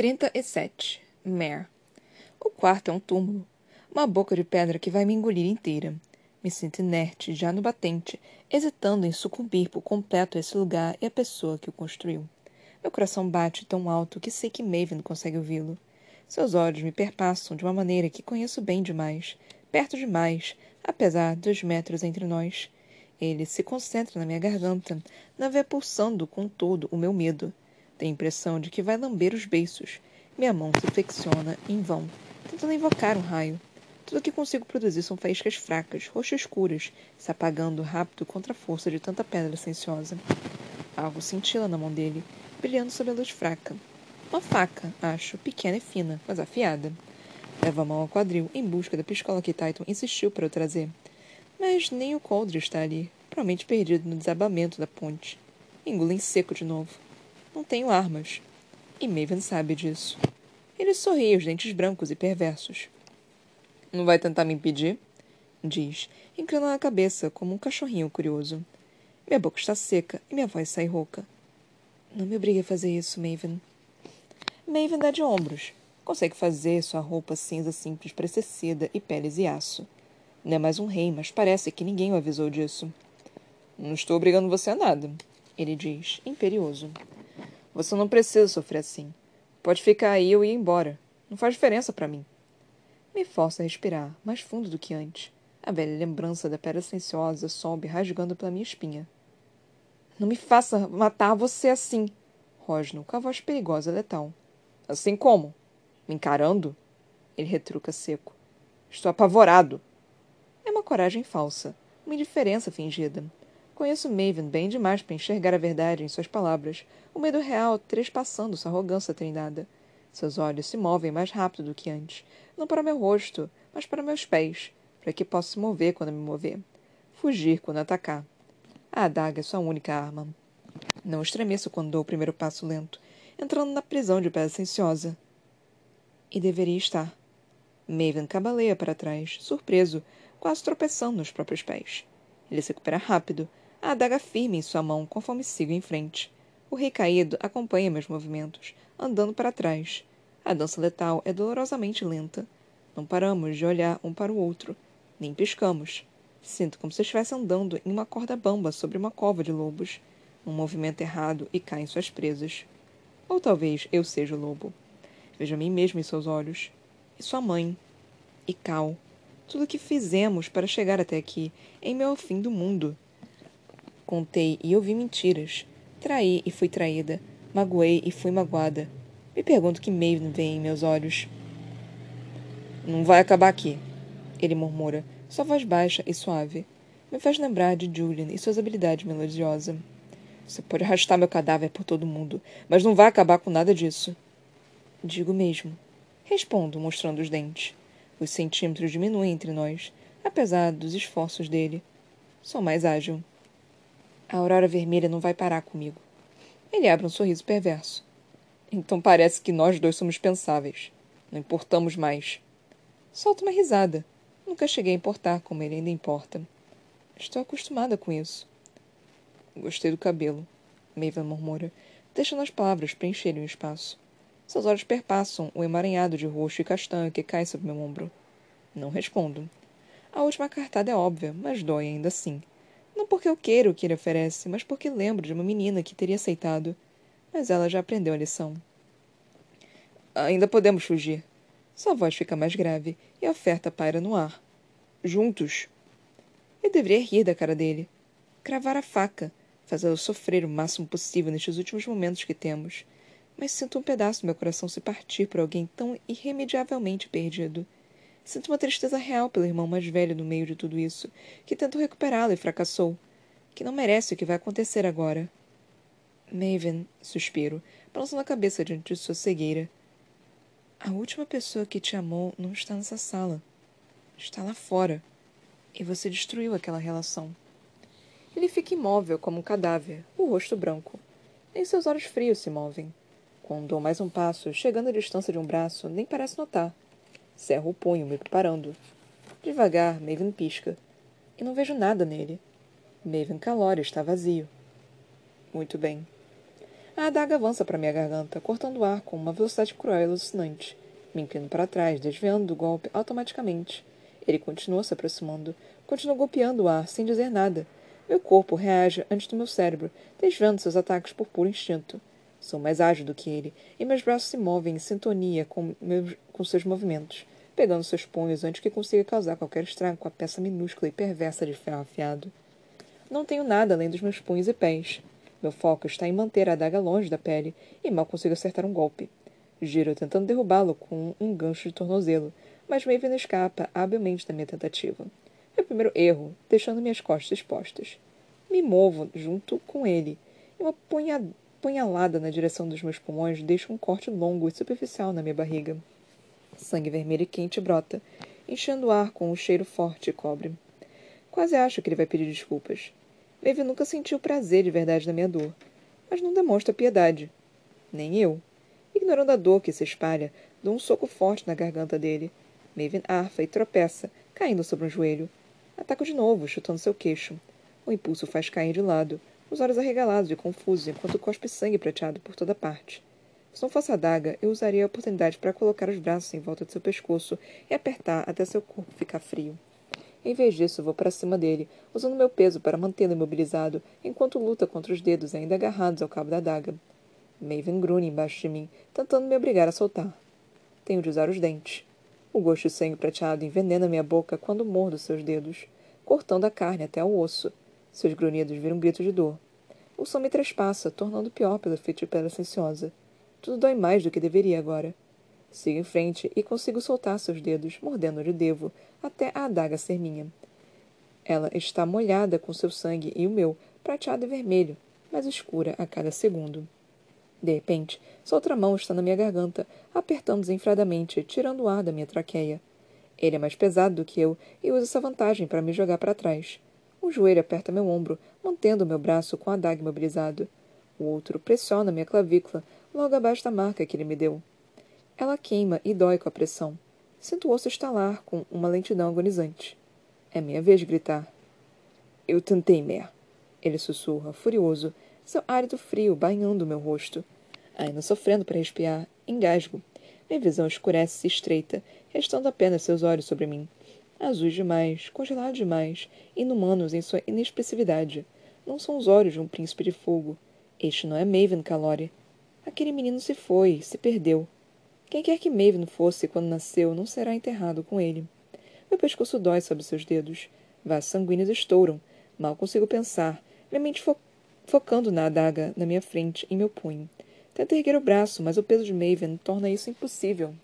37. Mare. O quarto é um túmulo. Uma boca de pedra que vai me engolir inteira. Me sinto inerte, já no batente, hesitando em sucumbir por completo a esse lugar e a pessoa que o construiu. Meu coração bate tão alto que sei que Maven consegue ouvi-lo. Seus olhos me perpassam de uma maneira que conheço bem demais, perto demais, apesar dos metros entre nós. Ele se concentra na minha garganta, na veia pulsando com todo o meu medo. Tenho a impressão de que vai lamber os beiços. Minha mão se flexiona em vão, tentando invocar um raio. Tudo o que consigo produzir são faíscas fracas, roxas escuras, se apagando rápido contra a força de tanta pedra silenciosa. Algo cintila na mão dele, brilhando sob a luz fraca. Uma faca, acho, pequena e fina, mas afiada. Levo a mão ao quadril em busca da pistola que Titan insistiu para eu trazer. Mas nem o coldre está ali, provavelmente perdido no desabamento da ponte. Engulo em seco de novo. Não tenho armas. E Maven sabe disso. Ele sorri, os dentes brancos e perversos. Não vai tentar me impedir? Diz, inclinando a cabeça como um cachorrinho curioso. Minha boca está seca e minha voz sai rouca. Não me obrigue a fazer isso, Maven. Maven dá de ombros. Consegue fazer sua roupa cinza simples parecer seda e peles e aço. Não é mais um rei, mas parece que ninguém o avisou disso. Não estou obrigando você a nada, ele diz, imperioso. Você não precisa sofrer assim. Pode ficar aí ou ir embora. Não faz diferença para mim. Me força a respirar, mais fundo do que antes. A velha lembrança da pedra silenciosa sobe rasgando pela minha espinha. Não me faça matar você assim, rosno, com a voz perigosa letal. Assim como? Me encarando? Ele retruca seco. Estou apavorado. É uma coragem falsa, uma indiferença fingida. Conheço Maven bem demais para enxergar a verdade em suas palavras, o medo real trespassando sua arrogância treinada. Seus olhos se movem mais rápido do que antes, não para meu rosto, mas para meus pés, para que possa se mover quando me mover, fugir quando atacar. A adaga é sua única arma. Não estremeço quando dou o primeiro passo lento, entrando na prisão de pedra silenciosa. E deveria estar. Maven cabaleia para trás, surpreso, quase tropeçando nos próprios pés. Ele se recupera rápido, a adaga firme em sua mão conforme sigo em frente. O rei caído acompanha meus movimentos, andando para trás. A dança letal é dolorosamente lenta. Não paramos de olhar um para o outro, nem piscamos. Sinto como se estivesse andando em uma corda bamba sobre uma cova de lobos. Um movimento errado e caem suas presas. Ou talvez eu seja o lobo. Vejo a mim mesmo em seus olhos. E sua mãe. E Cal. Tudo o que fizemos para chegar até aqui, em meu fim do mundo. Contei e ouvi mentiras. Traí e fui traída. Magoei e fui magoada. Me pergunto que Maven vê em meus olhos. Não vai acabar aqui, ele murmura, sua voz baixa e suave. Me faz lembrar de Julian e suas habilidades melodiosas. Você pode arrastar meu cadáver por todo mundo, mas não vai acabar com nada disso. Digo mesmo. Respondo, mostrando os dentes. Os centímetros diminuem entre nós, apesar dos esforços dele. Sou mais ágil. A aurora vermelha não vai parar comigo. Ele abre um sorriso perverso. Então parece que nós dois somos pensáveis. Não importamos mais. Solto uma risada. Nunca cheguei a importar como ele ainda importa. Estou acostumada com isso. Gostei do cabelo, Maven murmura, deixando as palavras preencherem o espaço. Seus olhos perpassam o emaranhado de roxo e castanho que cai sobre meu ombro. Não respondo. A última cartada é óbvia, mas dói ainda assim. Não porque eu queira o que ele oferece, mas porque lembro de uma menina que teria aceitado. Mas ela já aprendeu a lição. Ainda podemos fugir. Sua voz fica mais grave e a oferta paira no ar. Juntos. Eu deveria rir da cara dele. Cravar a faca, fazê-lo sofrer o máximo possível nestes últimos momentos que temos. Mas sinto um pedaço do meu coração se partir por alguém tão irremediavelmente perdido. Sinto uma tristeza real pelo irmão mais velho no meio de tudo isso, que tentou recuperá-lo e fracassou. Que não merece o que vai acontecer agora. Maven, suspiro, balançando a cabeça diante de sua cegueira. A última pessoa que te amou não está nessa sala. Está lá fora. E você destruiu aquela relação. Ele fica imóvel como um cadáver, o rosto branco. Nem seus olhos frios se movem. Quando dou mais um passo, chegando à distância de um braço, nem parece notar. Cerro o punho, me preparando. Devagar, Maven pisca. E não vejo nada nele. Maven Calori está vazio. Muito bem. A adaga avança para minha garganta, cortando o ar com uma velocidade cruel e alucinante. Me inclino para trás, desviando do golpe automaticamente. Ele continua se aproximando, continua golpeando o ar, sem dizer nada. Meu corpo reage antes do meu cérebro, desviando seus ataques por puro instinto. Sou mais ágil do que ele, e meus braços se movem em sintonia com, meus, com seus movimentos, pegando seus punhos antes que consiga causar qualquer estrago com a peça minúscula e perversa de ferro afiado. Não tenho nada além dos meus punhos e pés. Meu foco está em manter a adaga longe da pele, e mal consigo acertar um golpe. Giro tentando derrubá-lo com um gancho de tornozelo, mas Maven escapa habilmente da minha tentativa. Meu primeiro erro, deixando minhas costas expostas. Me movo junto com ele, e uma punha punhalada na direção dos meus pulmões deixa um corte longo e superficial na minha barriga. Sangue vermelho e quente brota, enchendo o ar com um cheiro forte e cobre. Quase acho que ele vai pedir desculpas. Maeve nunca sentiu prazer de verdade na minha dor, mas não demonstra piedade. Nem eu. Ignorando a dor que se espalha, dou um soco forte na garganta dele. Maven arfa e tropeça, caindo sobre um joelho. Ataco de novo, chutando seu queixo. O impulso faz cair de lado, os olhos arregalados e confusos, enquanto cospe sangue prateado por toda parte. Se não fosse a daga, eu usaria a oportunidade para colocar os braços em volta de seu pescoço e apertar até seu corpo ficar frio. Em vez disso, vou para cima dele, usando meu peso para mantê-lo imobilizado, enquanto luta contra os dedos ainda agarrados ao cabo da daga. Maven grunhe embaixo de mim, tentando me obrigar a soltar. Tenho de usar os dentes. O gosto de sangue prateado envenena minha boca quando mordo seus dedos, cortando a carne até o osso. Seus grunhidos viram um grito de dor. O som me trespassa, tornando pior de pedra silenciosa. Tudo dói mais do que deveria agora. Sigo em frente e consigo soltar seus dedos, mordendo onde devo, até a adaga ser minha. Ela está molhada com seu sangue e o meu, prateado e vermelho, mais escura a cada segundo. De repente, sua outra mão está na minha garganta, apertando desenfreadamente, tirando o ar da minha traqueia. Ele é mais pesado do que eu e usa essa vantagem para me jogar para trás. Um joelho aperta meu ombro, mantendo meu braço com a adaga imobilizado. O outro pressiona minha clavícula, logo abaixo da marca que ele me deu. Ela queima e dói com a pressão. Sinto o osso estalar com uma lentidão agonizante. É minha vez de gritar. Eu tentei, Mer. Ele sussurra, furioso, seu árido frio banhando meu rosto. Ainda sofrendo para respirar, engasgo. Minha visão escurece e se estreita, restando apenas seus olhos sobre mim. Azuis demais, congelados demais, inumanos em sua inexpressividade. Não são os olhos de um príncipe de fogo. Este não é Maven Calori. Aquele menino se foi, se perdeu. Quem quer que Maven fosse quando nasceu não será enterrado com ele. Meu pescoço dói sob seus dedos. Vasos sanguíneos estouram. Mal consigo pensar. Minha mente fo focando na adaga na minha frente, em meu punho. Tento erguer o braço, mas o peso de Maven torna isso impossível.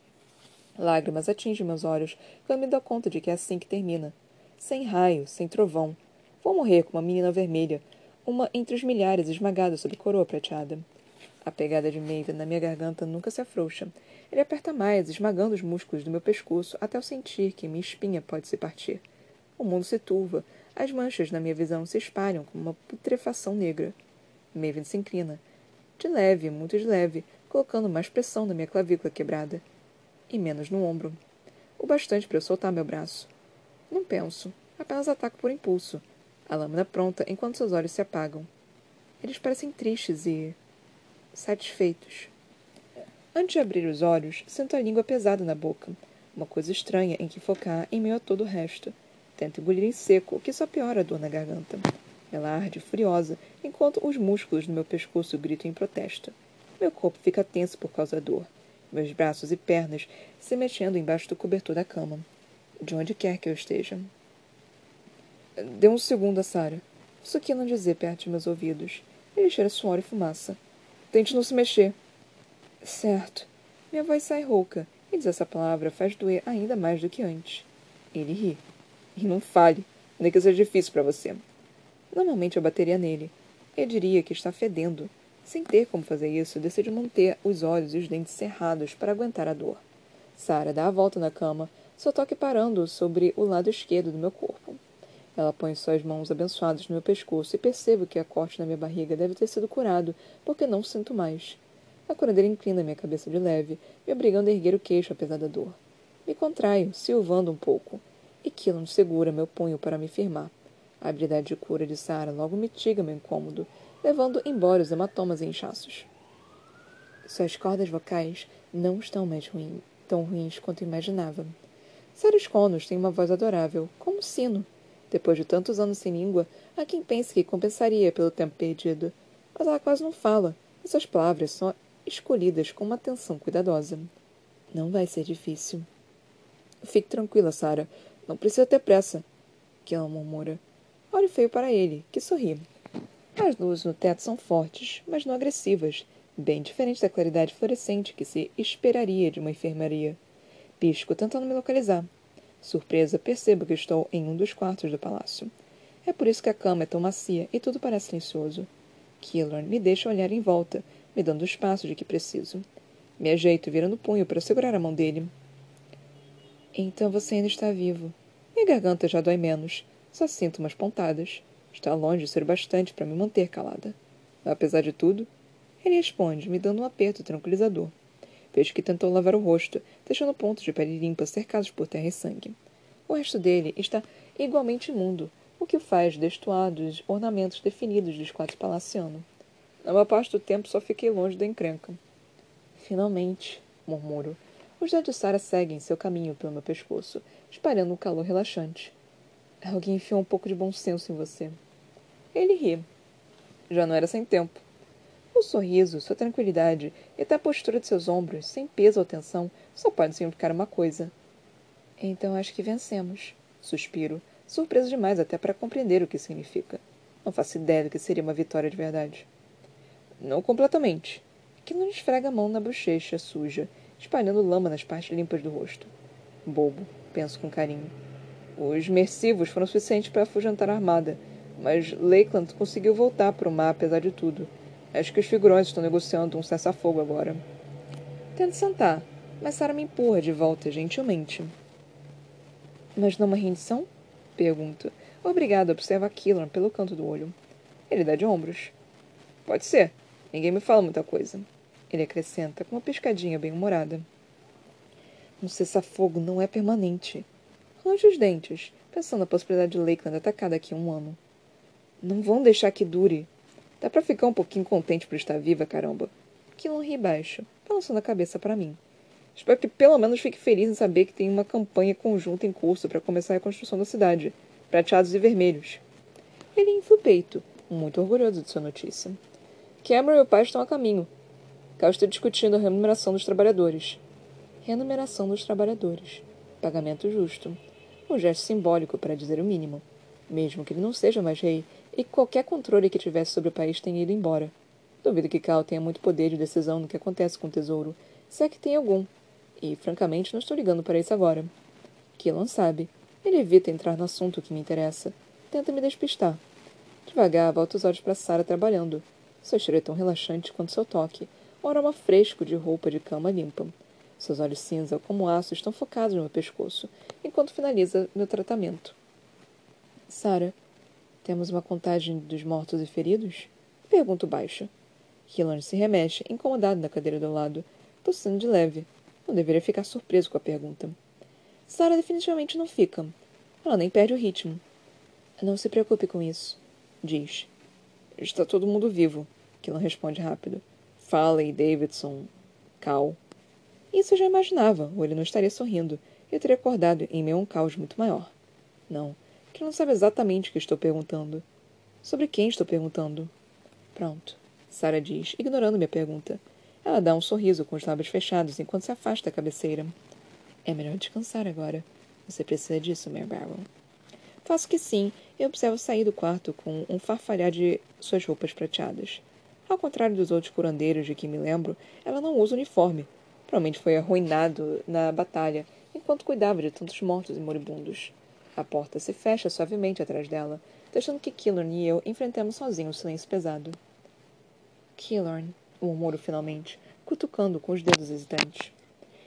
Lágrimas atingem meus olhos quando me dou conta de que é assim que termina. Sem raio, sem trovão. Vou morrer como uma menina vermelha, uma entre os milhares esmagada sob coroa prateada. A pegada de Maven na minha garganta nunca se afrouxa. Ele aperta mais, esmagando os músculos do meu pescoço até eu sentir que minha espinha pode se partir. O mundo se turva, as manchas na minha visão se espalham como uma putrefação negra. Maven se inclina. De leve, muito de leve, colocando mais pressão na minha clavícula quebrada. E menos no ombro. O bastante para eu soltar meu braço. Não penso. Apenas ataco por impulso. A lâmina pronta enquanto seus olhos se apagam. Eles parecem tristes e. satisfeitos. Antes de abrir os olhos, sinto a língua pesada na boca. Uma coisa estranha em que focar em meio a todo o resto. Tento engolir em seco, o que só piora a dor na garganta. Ela arde, furiosa, enquanto os músculos no meu pescoço gritam em protesto. Meu corpo fica tenso por causa da dor. Meus braços e pernas se mexendo embaixo do cobertor da cama. De onde quer que eu esteja. Dê um segundo a Sara. Suquina dizer perto de meus ouvidos. Ele cheira suor e fumaça. Tente não se mexer. Certo. Minha voz sai rouca, e dizer essa palavra faz doer ainda mais do que antes. Ele ri. E não fale, nem que seja difícil para você. Normalmente eu bateria nele. Eu diria que está fedendo. Sem ter como fazer isso, decido manter os olhos e os dentes cerrados para aguentar a dor. Sara dá a volta na cama, seu toque parando sobre o lado esquerdo do meu corpo. Ela põe suas mãos abençoadas no meu pescoço e percebo que a corte na minha barriga deve ter sido curado, porque não sinto mais. A curandeira inclina minha cabeça de leve, me obrigando a erguer o queixo apesar da dor. Me contraio, silvando um pouco e Killan segura meu punho para me firmar. A habilidade de cura de Sara logo mitiga meu incômodo, levando embora os hematomas e inchaços. Suas cordas vocais não estão mais ruim, tão ruins quanto imaginava. Sarah Connors tem uma voz adorável, como um sino. Depois de tantos anos sem língua, há quem pense que compensaria pelo tempo perdido. Mas ela quase não fala, e suas palavras são escolhidas com uma atenção cuidadosa. Não vai ser difícil. Fique tranquila, Sarah. Não precisa ter pressa. Que ela murmura. Olhe feio para ele, que sorri. As luzes no teto são fortes, mas não agressivas, bem diferente da claridade fluorescente que se esperaria de uma enfermaria. Pisco, tentando me localizar. Surpresa, percebo que estou em um dos quartos do palácio. É por isso que a cama é tão macia e tudo parece silencioso. Killorn me deixa olhar em volta, me dando o espaço de que preciso. Me ajeito, virando o punho para segurar a mão dele. Então você ainda está vivo. Minha garganta já dói menos. Só sinto umas pontadas. Está longe de ser bastante para me manter calada. Apesar de tudo, ele responde, me dando um aperto tranquilizador. Vejo que tentou lavar o rosto, deixando pontos de pele limpa cercados por terra e sangue. O resto dele está igualmente imundo, o que o faz destoar dos ornamentos definidos do esquadro palaciano. Na maior parte do tempo só fiquei longe da encrenca. Finalmente, murmuro. Os dedos de Sara seguem seu caminho pelo meu pescoço, espalhando um calor relaxante. Alguém enfiou um pouco de bom senso em você. Ele ri. Já não era sem tempo. O sorriso, sua tranquilidade e até a postura de seus ombros, sem peso ou tensão, só podem significar uma coisa. Então acho que vencemos. Suspiro, surpreso demais até para compreender o que significa. Não faço ideia do que seria uma vitória de verdade. Não completamente. Que não esfrega a mão na bochecha suja, espalhando lama nas partes limpas do rosto. Bobo, penso com carinho. Os mersivos foram suficientes para afugentar a armada, mas Lakeland conseguiu voltar para o mar apesar de tudo. Acho que os figurões estão negociando um cessar-fogo agora. Tento sentar, mas Sara me empurra de volta gentilmente. Mas não uma rendição? Pergunto. Obrigado, observa Killan pelo canto do olho. Ele dá de ombros. Pode ser. Ninguém me fala muita coisa. Ele acrescenta com uma piscadinha bem-humorada. Um cessar-fogo não é permanente. Range os dentes, pensando na possibilidade de Lakeland atacar daqui a um ano. Não vão deixar que dure. Dá para ficar um pouquinho contente por estar viva, caramba. Kilon ri baixo, balançando a cabeça para mim. Espero que pelo menos fique feliz em saber que tem uma campanha conjunta em curso para começar a reconstrução da cidade. Prateados e vermelhos. Ele infla o peito, muito orgulhoso de sua notícia. Cameron e o pai estão a caminho. Cal está discutindo a remuneração dos trabalhadores. Remuneração dos trabalhadores. Pagamento justo. Um gesto simbólico, para dizer o mínimo. Mesmo que ele não seja mais rei, e que qualquer controle que tivesse sobre o país tenha ido embora. Duvido que Cal tenha muito poder de decisão no que acontece com o tesouro, se é que tem algum. E, francamente, não estou ligando para isso agora. Killan sabe. Ele evita entrar no assunto que me interessa. Tenta me despistar. Devagar, volta os olhos para Sara trabalhando. Seu cheiro é tão relaxante quanto seu toque, um aroma fresco de roupa de cama limpa. Seus olhos cinza, como aço, estão focados no meu pescoço, enquanto finaliza meu tratamento. Sara, temos uma contagem dos mortos e feridos? Pergunto baixo. Killan se remexe, incomodado na cadeira do lado, tossindo de leve. Não deveria ficar surpreso com a pergunta. Sara definitivamente não fica. Ela nem perde o ritmo. Não se preocupe com isso, diz. Está todo mundo vivo. Killan responde rápido. Faley, Davidson, Cal. Isso eu já imaginava, ou ele não estaria sorrindo. Eu teria acordado em meio a um caos muito maior. Não, que não sabe exatamente o que estou perguntando. Sobre quem estou perguntando? Pronto, Sara diz, ignorando minha pergunta. Ela dá um sorriso com os lábios fechados enquanto se afasta da cabeceira. É melhor descansar agora. Você precisa disso, Mary Barrow. Faço que sim e observo sair do quarto com um farfalhar de suas roupas prateadas. Ao contrário dos outros curandeiros de que me lembro, ela não usa uniforme. Provavelmente foi arruinado na batalha, enquanto cuidava de tantos mortos e moribundos. A porta se fecha suavemente atrás dela, deixando que Killorn e eu enfrentemos sozinhos o silêncio pesado. Killorn, murmuro finalmente, cutucando com os dedos hesitantes.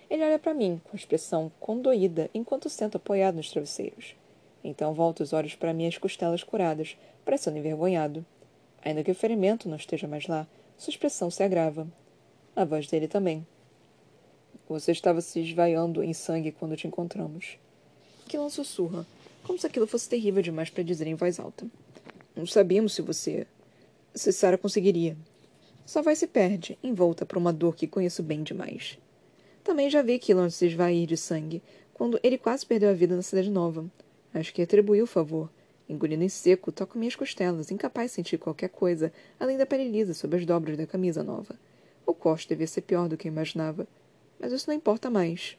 Ele olha para mim, com expressão condoída, enquanto senta apoiado nos travesseiros. Então volta os olhos para minhas costelas curadas, parecendo envergonhado. Ainda que o ferimento não esteja mais lá, sua expressão se agrava. A voz dele também. Você estava se esvaiando em sangue quando te encontramos. Killan sussurra, como se aquilo fosse terrível demais para dizer em voz alta. Não sabíamos se você. se Sara conseguiria. Sua voz se perde, envolta por uma dor que conheço bem demais. Também já vi Killan se esvair de sangue, quando ele quase perdeu a vida na Cidade Nova. Acho que atribuiu o favor. Engolindo em seco, toco minhas costelas, incapaz de sentir qualquer coisa, além da pele lisa sob as dobras da camisa nova. O corte devia ser pior do que eu imaginava. Mas isso não importa mais.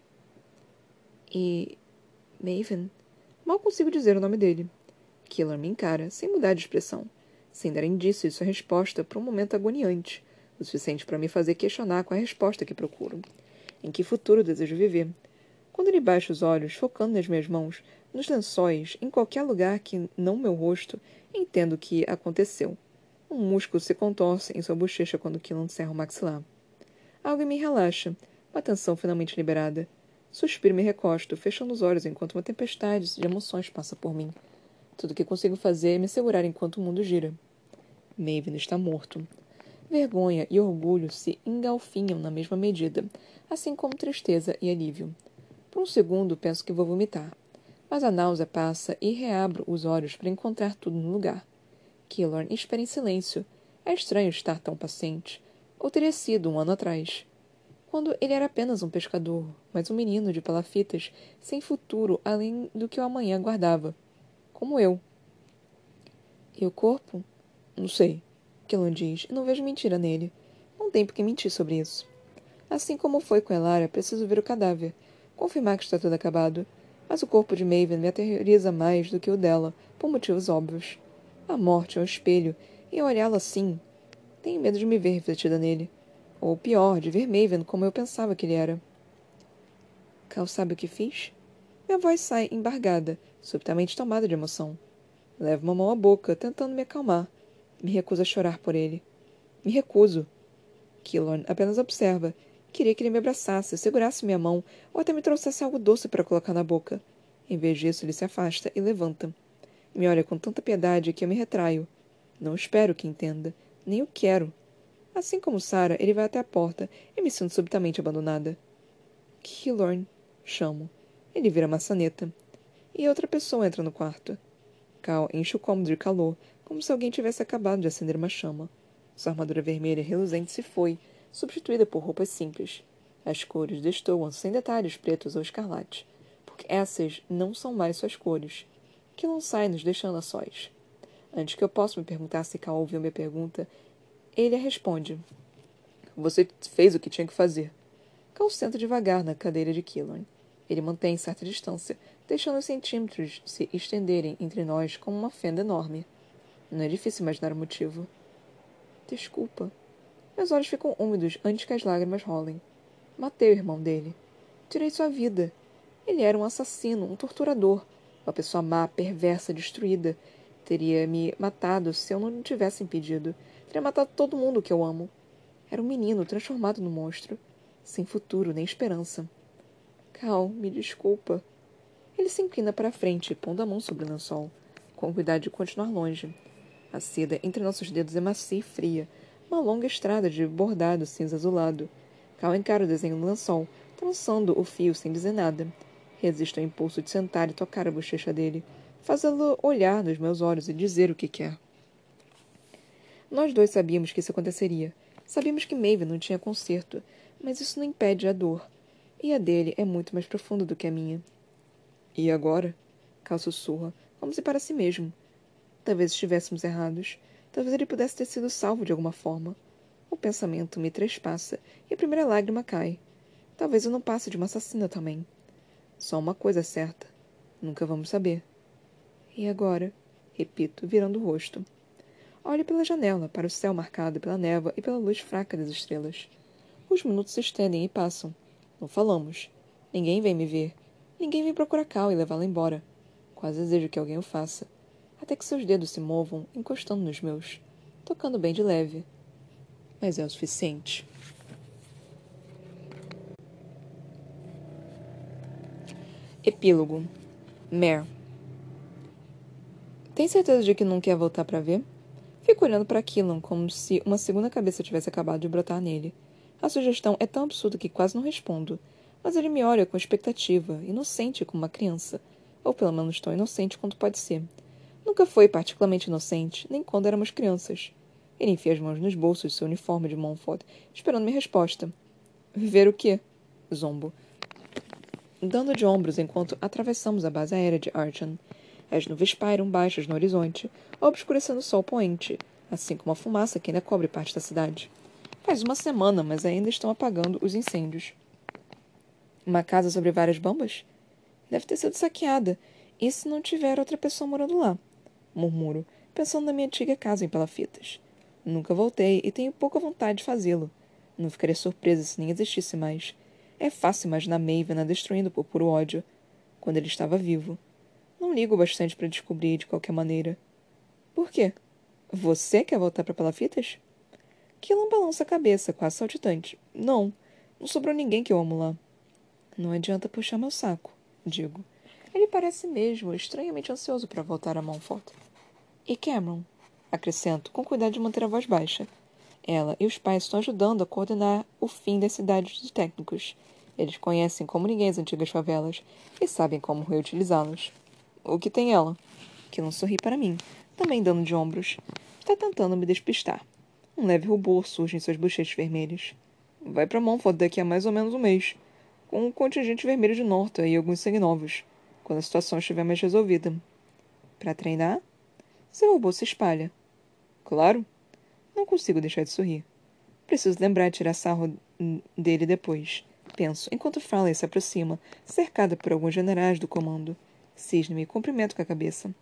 E. Maven? Mal consigo dizer o nome dele. Killer me encara, sem mudar de expressão, sem dar indício de sua resposta por um momento agoniante, o suficiente para me fazer questionar com a resposta que procuro. Em que futuro desejo viver? Quando ele baixa os olhos, focando nas minhas mãos, nos lençóis, em qualquer lugar que não meu rosto, entendo o que aconteceu. Um músculo se contorce em sua bochecha quando Killan cerra o maxilar. Algo me relaxa, uma tensão finalmente liberada. Suspiro e me recosto, fechando os olhos enquanto uma tempestade de emoções passa por mim. Tudo o que consigo fazer é me segurar enquanto o mundo gira. Maven está morto. Vergonha e orgulho se engalfinham na mesma medida, assim como tristeza e alívio. Por um segundo penso que vou vomitar, mas a náusea passa e reabro os olhos para encontrar tudo no lugar. Killorn espera em silêncio. É estranho estar tão paciente. Ou teria sido um ano atrás. Quando ele era apenas um pescador, mas um menino de palafitas, sem futuro além do que o amanhã aguardava. Como eu. E o corpo? Não sei. Killorn diz, e não vejo mentira nele. Não tem por que mentir sobre isso. Assim como foi com Elara, preciso ver o cadáver. Confirmar que está tudo acabado. Mas o corpo de Maven me aterroriza mais do que o dela, por motivos óbvios. A morte é um espelho, e olhá-lo assim. Tenho medo de me ver refletida nele. Ou pior, de ver Maven como eu pensava que ele era. Cal sabe o que fiz? Minha voz sai embargada, subitamente tomada de emoção. Levo uma mão à boca, tentando me acalmar. Me recuso a chorar por ele. Me recuso. Killorn apenas observa. Queria que ele me abraçasse, segurasse minha mão, ou até me trouxesse algo doce para colocar na boca. Em vez disso, ele se afasta e levanta. Me olha com tanta piedade que eu me retraio. Não espero que entenda. Nem o quero. Assim como Sara, ele vai até a porta e me sinto subitamente abandonada. Killorn, chamo. Ele vira maçaneta. E outra pessoa entra no quarto. Cal enche o cômodo de calor, como se alguém tivesse acabado de acender uma chama. Sua armadura vermelha reluzente se foi, substituída por roupas simples. As cores destoam sem detalhes pretos ou escarlate, porque essas não são mais suas cores. Que não sai nos deixando a sós. Antes que eu possa me perguntar se Cal ouviu minha pergunta, ele a responde. Você fez o que tinha que fazer. Cal senta devagar na cadeira de Killorn. Ele mantém certa distância, deixando os centímetros se estenderem entre nós como uma fenda enorme. Não é difícil imaginar o motivo. Desculpa. Meus olhos ficam úmidos antes que as lágrimas rolem. Matei o irmão dele. Tirei sua vida. Ele era um assassino, um torturador, uma pessoa má, perversa, destruída. Teria me matado se eu não tivesse impedido. Teria matado todo mundo que eu amo. Era um menino transformado no monstro, sem futuro nem esperança. Cal, me desculpa. Ele se inclina para a frente, pondo a mão sobre o lençol, com cuidado de continuar longe. A seda entre nossos dedos é macia e fria, uma longa estrada de bordado cinza azulado. Cal encara o desenho no lençol, trançando o fio sem dizer nada. Resisto ao impulso de sentar e tocar a bochecha dele, fazê-lo olhar nos meus olhos e dizer o que quer. Nós dois sabíamos que isso aconteceria. Sabíamos que Maeve não tinha conserto, mas isso não impede a dor. E a dele é muito mais profunda do que a minha. E agora? Cal sussurra, como se para si mesmo. Talvez estivéssemos errados. Talvez ele pudesse ter sido salvo de alguma forma. O pensamento me trespassa e a primeira lágrima cai. Talvez eu não passe de uma assassina também. Só uma coisa é certa. Nunca vamos saber. E agora? Repito, virando o rosto. Olho pela janela, para o céu marcado pela névoa e pela luz fraca das estrelas. Os minutos se estendem e passam. Não falamos. Ninguém vem me ver. Ninguém vem procurar Cal e levá-la embora. Quase desejo que alguém o faça. Até que seus dedos se movam, encostando nos meus, tocando bem de leve. Mas é o suficiente. Epílogo. Mare. Tem certeza de que não quer voltar para ver? Fico olhando para Killan como se uma segunda cabeça tivesse acabado de brotar nele. A sugestão é tão absurda que quase não respondo, mas ele me olha com expectativa, inocente como uma criança, ou pelo menos tão inocente quanto pode ser. Nunca foi particularmente inocente, nem quando éramos crianças. Ele enfia as mãos nos bolsos de seu uniforme de Montfort, esperando minha resposta. Ver o quê? Zombo. Dando de ombros enquanto atravessamos a base aérea de Archon. As nuvens pairam baixas no horizonte, obscurecendo o sol poente, assim como a fumaça que ainda cobre parte da cidade. Faz uma semana, mas ainda estão apagando os incêndios. Uma casa sobre várias bombas? Deve ter sido saqueada, e se não tiver outra pessoa morando lá? Murmuro, pensando na minha antiga casa em Palafitas. Nunca voltei e tenho pouca vontade de fazê-lo. Não ficaria surpresa se nem existisse mais. É fácil imaginar Maven a destruindo por puro ódio, quando ele estava vivo. Não ligo bastante para descobrir de qualquer maneira. Por quê? Você quer voltar para Palafitas? Killan balança a cabeça, quase saltitante. Não, não sobrou ninguém que eu amo lá. Não adianta puxar meu saco, digo. Ele parece mesmo estranhamente ansioso para voltar a Montfort. E Cameron? Acrescento, com cuidado de manter a voz baixa. Ela e os pais estão ajudando a coordenar o fim das cidades de técnicos. Eles conhecem como ninguém as antigas favelas e sabem como reutilizá-las. O que tem ela? Que não sorri para mim, também dando de ombros. Está tentando me despistar. Um leve rubor surge em suas bochechas vermelhas. Vai para Montfort daqui a mais ou menos um mês, com um contingente vermelho de Norta e alguns sangue novos, quando a situação estiver mais resolvida. Para treinar? Seu robô se espalha. Claro. Não consigo deixar de sorrir. Preciso lembrar de tirar sarro dele depois. Penso, enquanto Farley se aproxima, cercada por alguns generais do comando. Cisne me cumprimento com a cabeça.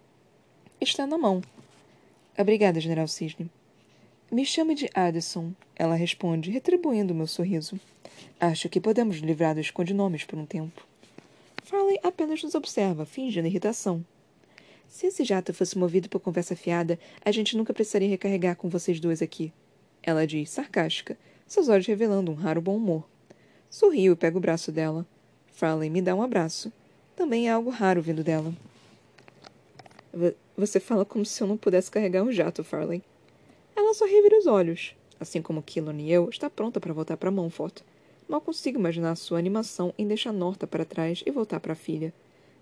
Está na mão. Obrigada, General Cisne. Me chame de Addison, ela responde, retribuindo meu sorriso. Acho que podemos livrar dos codinomes por um tempo. Farley apenas nos observa, fingindo irritação. Se esse jato fosse movido por conversa fiada, a gente nunca precisaria recarregar com vocês dois aqui. Ela diz, sarcástica, seus olhos revelando um raro bom humor. Sorrio e pego o braço dela. Farley me dá um abraço. Também é algo raro vindo dela. Você fala como se eu não pudesse carregar um jato, Farley. Ela só revira os olhos. Assim como Killon e eu, está pronta para voltar para Montfort. Mal consigo imaginar sua animação em deixar Norta para trás e voltar para a filha.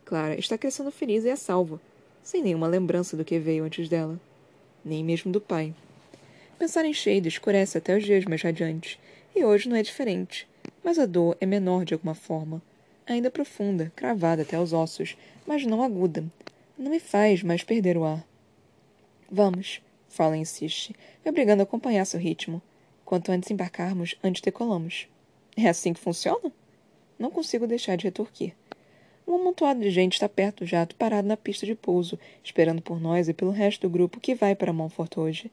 Clara está crescendo feliz e a salvo, sem nenhuma lembrança do que veio antes dela. Nem mesmo do pai. Pensar em Shade escurece até os dias mais radiantes, e hoje não é diferente. Mas a dor é menor de alguma forma. Ainda profunda, cravada até os ossos, mas não aguda. Não me faz mais perder o ar. Vamos, Fala insiste, me obrigando a acompanhar seu ritmo. Quanto antes embarcarmos, antes decolamos. É assim que funciona? Não consigo deixar de retorquir. Um amontoado de gente está perto do jato, parado na pista de pouso, esperando por nós e pelo resto do grupo que vai para Montfort hoje.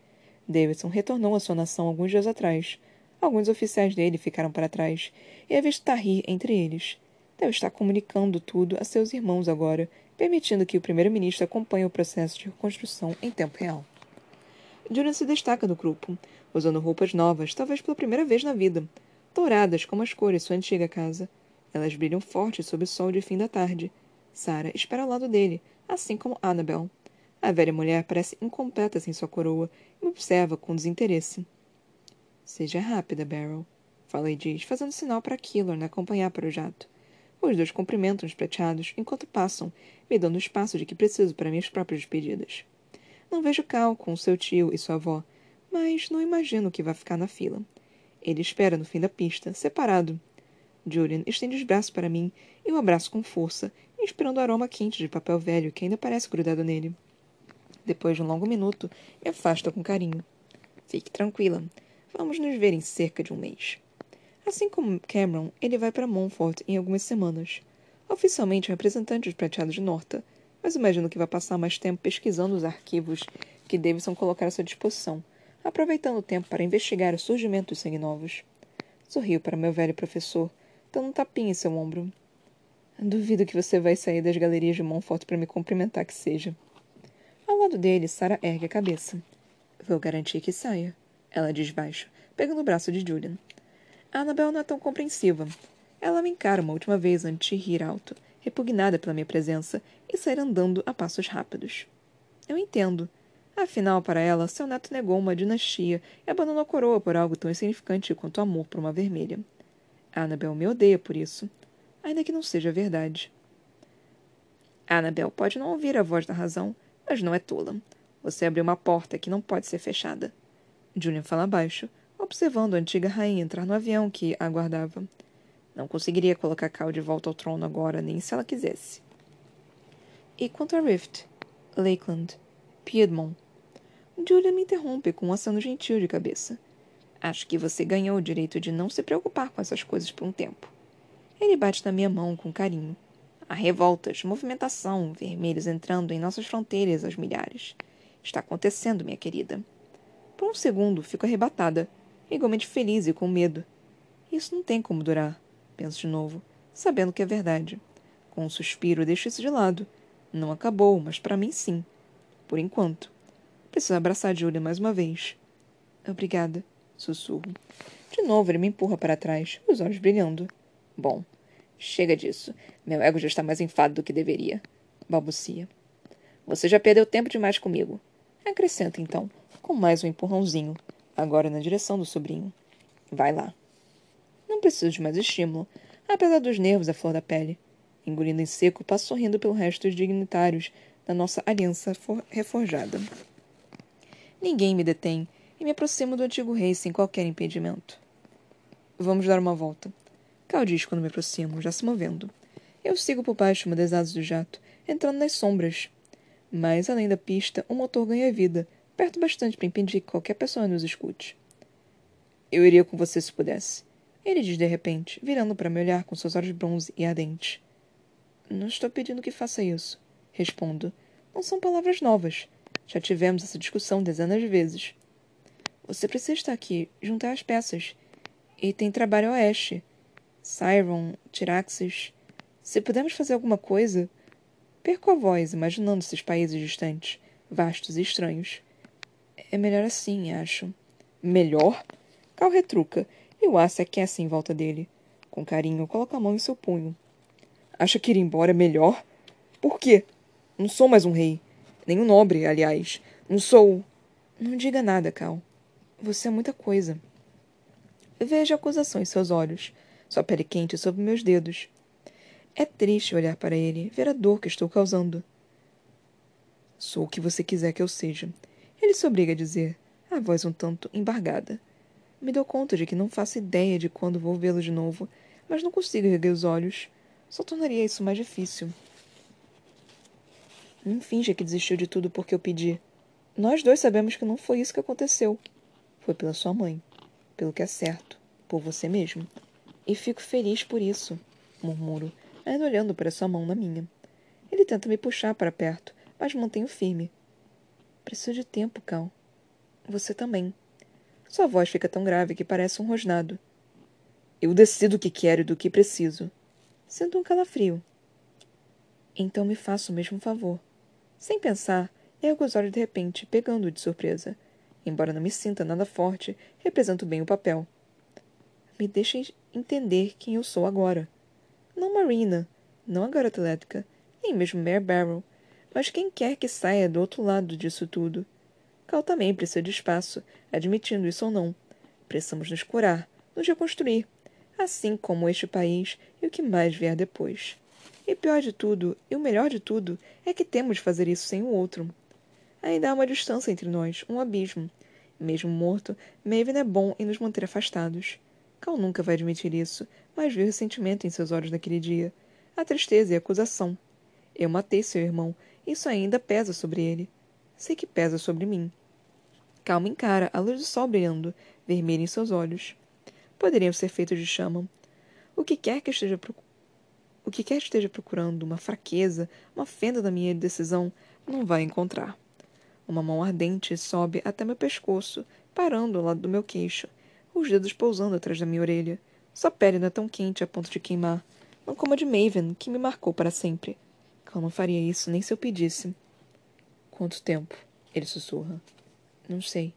Davidson retornou à sua nação alguns dias atrás. Alguns oficiais dele ficaram para trás, e visto Tahir entre eles. Deve estar comunicando tudo a seus irmãos agora, permitindo que o primeiro-ministro acompanhe o processo de reconstrução em tempo real. Julian se destaca no grupo, usando roupas novas, talvez pela primeira vez na vida, douradas como as cores de sua antiga casa. Elas brilham forte sob o sol de fim da tarde. Sarah espera ao lado dele, assim como Annabel. A velha mulher parece incompleta sem sua coroa e observa com desinteresse. Seja rápida, Beryl, fala e diz, fazendo sinal para Killor acompanhar para o jato. Os dois cumprimentam os prateados enquanto passam, me dando o espaço de que preciso para minhas próprias despedidas. Não vejo Cal com seu tio e sua avó, mas não imagino que vai ficar na fila. Ele espera no fim da pista, separado, Julian estende os braços para mim e o abraço com força, inspirando o aroma quente de papel velho que ainda parece grudado nele. Depois de um longo minuto, me afasta com carinho. Fique tranquila. Vamos nos ver em cerca de um mês. Assim como Cameron, ele vai para Montfort em algumas semanas. Oficialmente representante dos prateados de Norta, mas imagino que vai passar mais tempo pesquisando os arquivos que Davidson colocar à sua disposição, aproveitando o tempo para investigar o surgimento dos sangue novos. Sorriu para meu velho professor, dando um tapinha em seu ombro. Duvido que você vai sair das galerias de Montfort para me cumprimentar que seja. Ao lado dele, Sarah ergue a cabeça. Vou garantir que saia. Ela diz baixo, pegando o braço de Julian. A Annabel não é tão compreensiva. Ela me encara uma última vez antes de rir alto, repugnada pela minha presença, e sair andando a passos rápidos. Eu entendo. Afinal, para ela, seu neto negou uma dinastia e abandonou a coroa por algo tão insignificante quanto o amor por uma vermelha. Annabel me odeia por isso, ainda que não seja verdade. Annabel pode não ouvir a voz da razão, mas não é tola. Você abriu uma porta que não pode ser fechada. Julian fala baixo, observando a antiga rainha entrar no avião que a aguardava. Não conseguiria colocar Cal de volta ao trono agora, nem se ela quisesse. E quanto a Rift, Lakeland, Piedmont? Julia me interrompe com um aceno gentil de cabeça. Acho que você ganhou o direito de não se preocupar com essas coisas por um tempo. Ele bate na minha mão com carinho. Há revoltas, movimentação, vermelhos entrando em nossas fronteiras aos milhares. Está acontecendo, minha querida. Por um segundo, fico arrebatada, igualmente feliz e com medo. Isso não tem como durar, penso de novo, sabendo que é verdade. Com um suspiro, deixo isso de lado. Não acabou, mas para mim sim. Por enquanto. Preciso abraçar Julia mais uma vez. Obrigada, sussurro. De novo, ele me empurra para trás, os olhos brilhando. Bom, chega disso. Meu ego já está mais enfado do que deveria. Balbucia. Você já perdeu tempo demais comigo. Acrescenta, então, com mais um empurrãozinho, agora na direção do sobrinho. Vai lá. Não preciso de mais estímulo, apesar dos nervos à flor da pele. Engolindo em seco, passo sorrindo pelo resto dos dignitários da nossa aliança reforjada. Ninguém me detém e me aproximo do antigo rei sem qualquer impedimento. Vamos dar uma volta. Cal diz quando me aproximo, já se movendo. Eu sigo por baixo uma das asas do jato, entrando nas sombras. Mas, além da pista, o motor ganha vida, perto bastante para impedir que qualquer pessoa nos escute. Eu iria com você se pudesse. Ele diz de repente, virando para me olhar com seus olhos bronze e ardentes. Não estou pedindo que faça isso. Respondo. Não são palavras novas. Já tivemos essa discussão dezenas de vezes. Você precisa estar aqui, juntar as peças. E tem trabalho a oeste. Cyron, Tiraxis. Se pudermos fazer alguma coisa. Perco a voz, imaginando esses países distantes, vastos e estranhos. É melhor assim, acho. Melhor? Cal retruca, e o se aquece em volta dele. Com carinho, coloca a mão em seu punho. Acha que ir embora é melhor? Por quê? Não sou mais um rei. Nem um nobre, aliás. Não sou. Não diga nada, Cal. Você é muita coisa. Vejo acusação em seus olhos, sua pele quente sob meus dedos. É triste olhar para ele, ver a dor que estou causando. Sou o que você quiser que eu seja. Ele se obriga a dizer, a voz um tanto embargada. Me dou conta de que não faço ideia de quando vou vê-lo de novo, mas não consigo erguer os olhos. Só tornaria isso mais difícil. Não finja que desistiu de tudo porque eu pedi. Nós dois sabemos que não foi isso que aconteceu. Foi pela sua mãe. Pelo que é certo. Por você mesmo. E fico feliz por isso, murmuro, ainda olhando para sua mão na minha. Ele tenta me puxar para perto, mas mantenho firme. Preciso de tempo, Cal. Você também. Sua voz fica tão grave que parece um rosnado. Eu decido o que quero e do que preciso. Sinto um calafrio. Então me faça o mesmo favor. Sem pensar, ergo os olhos de repente, pegando-o de surpresa. Embora não me sinta nada forte, represento bem o papel. Me deixem entender quem eu sou agora. Não Marina, não a garota elétrica, nem mesmo Mare mas quem quer que saia do outro lado disso tudo. Cal também precisa de espaço, admitindo isso ou não. Precisamos nos curar, nos reconstruir, assim como este país e o que mais vier depois. E pior de tudo, e o melhor de tudo, é que temos de fazer isso sem o outro. Ainda há uma distância entre nós, um abismo. Mesmo morto, Maven é bom em nos manter afastados. Cal nunca vai admitir isso, mas viu ressentimento em seus olhos naquele dia. A tristeza e a acusação. Eu matei seu irmão, isso ainda pesa sobre ele. Sei que pesa sobre mim. Cal me encara, a luz do sol brilhando, vermelha em seus olhos. Poderiam ser feitos de chama. O que quer que esteja o que quer esteja procurando, uma fraqueza, uma fenda da minha decisão, não vai encontrar. Uma mão ardente sobe até meu pescoço, parando ao lado do meu queixo, os dedos pousando atrás da minha orelha. Sua pele não é tão quente a ponto de queimar, não como a de Maven, que me marcou para sempre. Eu não faria isso nem se eu pedisse. Quanto tempo? Ele sussurra. Não sei.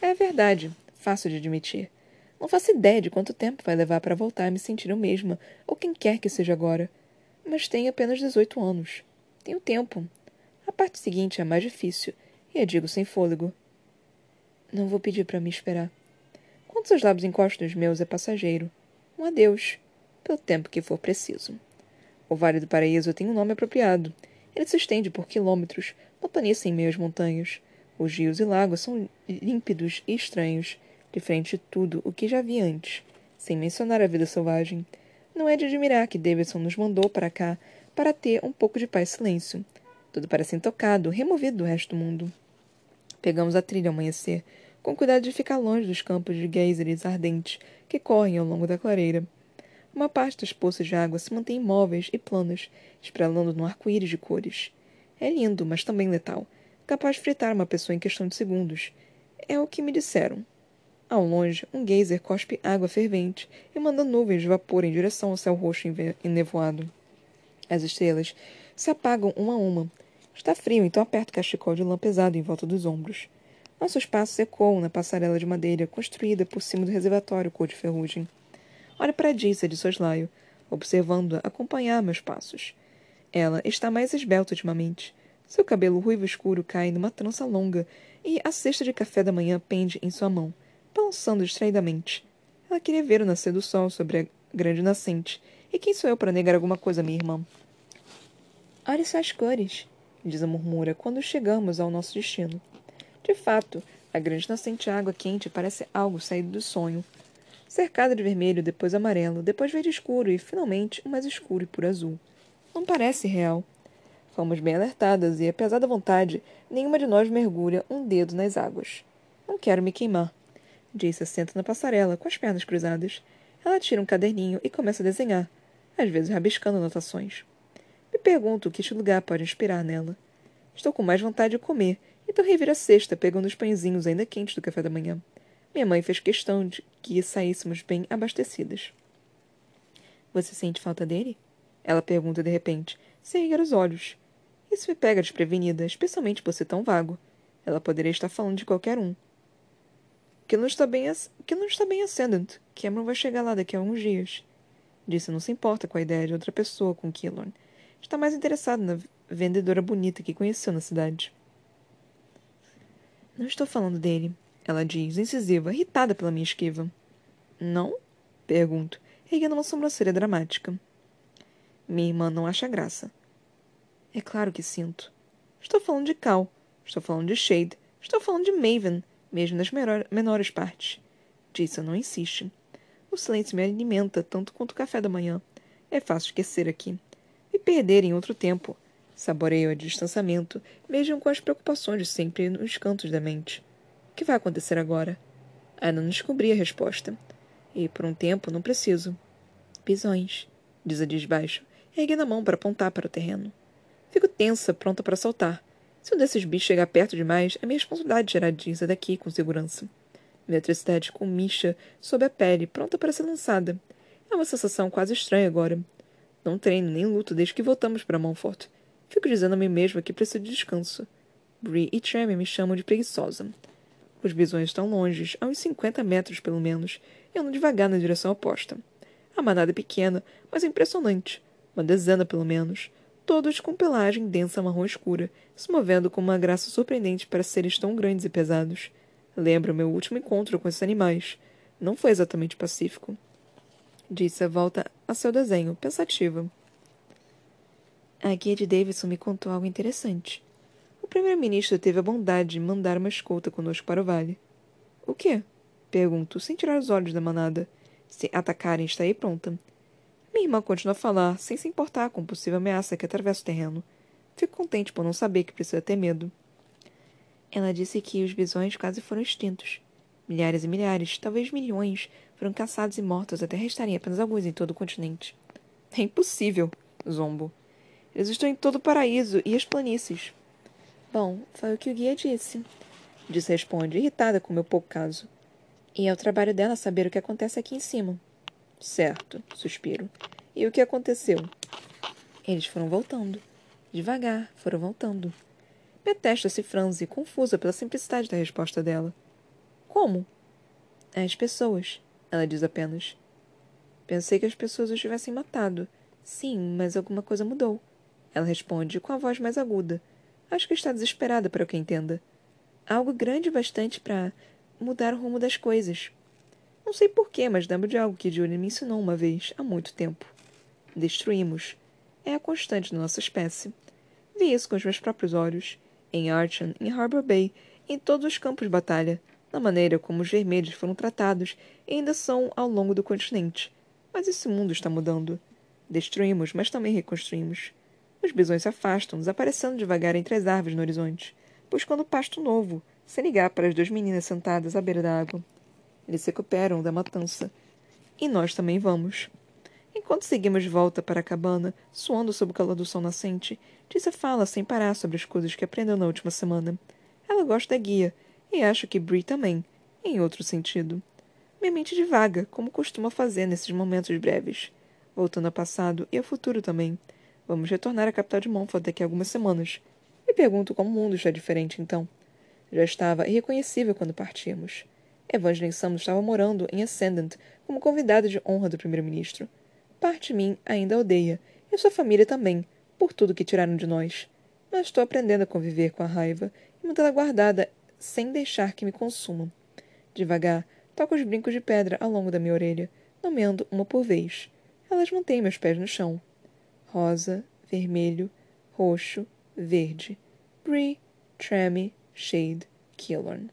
É verdade, fácil de admitir. Não faço ideia de quanto tempo vai levar para voltar a me sentir eu mesma, ou quem quer que seja agora. Mas tenho apenas 18 anos. Tenho tempo. A parte seguinte é mais difícil, e a digo sem fôlego. Não vou pedir para me esperar. Quando seus lábios encostam nos meus é passageiro. Um adeus, pelo tempo que for preciso. O Vale do Paraíso tem um nome apropriado. Ele se estende por quilômetros, uma planície em meio às montanhas. Os rios e lagos são límpidos e estranhos, diferente de tudo o que já vi antes, sem mencionar a vida selvagem. Não é de admirar que Davidson nos mandou para cá para ter um pouco de paz e silêncio. Tudo parece intocado, removido do resto do mundo. Pegamos a trilha ao amanhecer, com cuidado de ficar longe dos campos de geysers ardentes que correm ao longo da clareira. Uma parte das poças de água se mantém imóveis e planas, esprelando num arco-íris de cores. É lindo, mas também letal, capaz de fritar uma pessoa em questão de segundos. É o que me disseram. Ao longe, um geyser cospe água fervente e manda nuvens de vapor em direção ao céu roxo e nevoado. As estrelas se apagam uma a uma. Está frio, então aperto o cachecol de lã pesado em volta dos ombros. Nossos passos ecoam na passarela de madeira construída por cima do reservatório cor de ferrugem. Olho para Dissa de soslaio, observando-a acompanhar meus passos. Ela está mais esbelta ultimamente. Seu cabelo ruivo escuro cai numa trança longa e a cesta de café da manhã pende em sua mão balançando distraidamente. Ela queria ver o nascer do sol sobre a grande nascente. E quem sou eu para negar alguma coisa minha irmã? Olhe só as cores, diz a murmura quando chegamos ao nosso destino. De fato, a grande nascente água quente parece algo saído do sonho. Cercada de vermelho, depois amarelo, depois verde escuro e, finalmente, o mais escuro e puro azul. Não parece real. Fomos bem alertadas e, apesar da vontade, nenhuma de nós mergulha um dedo nas águas. Não quero me queimar. Jace assenta na passarela, com as pernas cruzadas. Ela tira um caderninho e começa a desenhar, às vezes rabiscando anotações. Me pergunto o que este lugar pode inspirar nela. Estou com mais vontade de comer, então revira a cesta, pegando os pãezinhos ainda quentes do café da manhã. Minha mãe fez questão de que saíssemos bem abastecidas. Você sente falta dele? Ela pergunta de repente, sem erguer os olhos. Isso me pega desprevenida, especialmente por ser tão vago. Ela poderia estar falando de qualquer um. Que não está bem, que não está bem Ascendant. Cameron vai chegar lá daqui a alguns dias. Disse não se importa com a ideia de outra pessoa com Killorn. Está mais interessado na vendedora bonita que conheceu na cidade. Não estou falando dele, ela diz, incisiva, irritada pela minha esquiva. Não? Pergunto, erguendo uma sobrancelha dramática. Minha irmã não acha graça. É claro que sinto. Estou falando de Cal. Estou falando de Shade. Estou falando de Maven mesmo nas menores partes. Jason não insiste. O silêncio me alimenta tanto quanto o café da manhã. É fácil esquecer aqui. Me perder em outro tempo. Saboreio o distanciamento, mesmo com as preocupações de sempre nos cantos da mente. Que vai acontecer agora? Ainda não descobri a resposta. E, por um tempo, não preciso. Pisões, diz a diz baixo, erguendo a mão para apontar para o terreno. Fico tensa, pronta para saltar. Se um desses bichos chegar perto demais, é minha responsabilidade tirar Dinza daqui com segurança. Minha eletricidade comicha sob a pele, pronta para ser lançada. É uma sensação quase estranha agora. Não treino nem luto desde que voltamos para Montfort. Fico dizendo a mim mesma que preciso de descanso. Bree e Tremor me chamam de preguiçosa. Os bisões estão longe, a uns 50 metros pelo menos, e ando devagar na direção oposta. A manada é pequena, mas impressionante. Uma dezena pelo menos todos com pelagem densa marrom escura, se movendo com uma graça surpreendente para seres tão grandes e pesados. Lembro meu último encontro com esses animais. Não foi exatamente pacífico. Disse a volta a seu desenho, pensativa. A guia de Davidson me contou algo interessante. O primeiro-ministro teve a bondade de mandar uma escolta conosco para o vale. O quê? Pergunto, sem tirar os olhos da manada. Se atacarem, aí pronta. Minha irmã continua a falar, sem se importar com possível ameaça que atravessa o terreno. Fico contente por não saber que precisa ter medo. Ela disse que os bisões quase foram extintos. Milhares e milhares, talvez milhões, foram caçados e mortos até restarem apenas alguns em todo o continente. É impossível, zombo. Eles estão em todo o paraíso e as planícies. Bom, foi o que o guia disse. Disse responde, irritada com meu pouco caso. E é o trabalho dela saber o que acontece aqui em cima. Certo, suspiro. E o que aconteceu? Eles foram voltando. Devagar, foram voltando. Minha testa se franze, confusa pela simplicidade da resposta dela. Como? As pessoas, ela diz apenas. Pensei que as pessoas os tivessem matado. Sim, mas alguma coisa mudou. Ela responde com a voz mais aguda. Acho que está desesperada para que entenda. Algo grande bastante para mudar o rumo das coisas. Não sei porquê, mas lembro de algo que Julie me ensinou uma vez, há muito tempo. Destruímos. É a constante da nossa espécie. Vi isso com os meus próprios olhos. Em Archon, em Harbor Bay em todos os campos de batalha, na maneira como os vermelhos foram tratados e ainda são ao longo do continente. Mas esse mundo está mudando. Destruímos, mas também reconstruímos. Os bisões se afastam, desaparecendo devagar entre as árvores no horizonte, buscando pasto novo, sem ligar para as duas meninas sentadas à beira da água. Eles se recuperam da matança. E nós também vamos. Enquanto seguimos de volta para a cabana, suando sob o calor do sol nascente, Tissa fala sem parar sobre as coisas que aprendeu na última semana. Ela gosta da guia, e acho que Brie também, em outro sentido. Minha mente divaga, como costuma fazer nesses momentos breves. Voltando ao passado e ao futuro também. Vamos retornar à capital de Montfort daqui a algumas semanas. Me pergunto como o mundo está diferente então. Já estava irreconhecível quando partimos. Evangeline Summers estava morando em Ascendant como convidada de honra do primeiro-ministro. Parte de mim ainda a odeia, e sua família também, por tudo que tiraram de nós. Mas estou aprendendo a conviver com a raiva e mantê-la guardada sem deixar que me consuma. Devagar, toco os brincos de pedra ao longo da minha orelha, nomeando uma por vez. Elas mantêm meus pés no chão. Rosa, vermelho, roxo, verde. Bree, Tremmy, Shade, Killorn.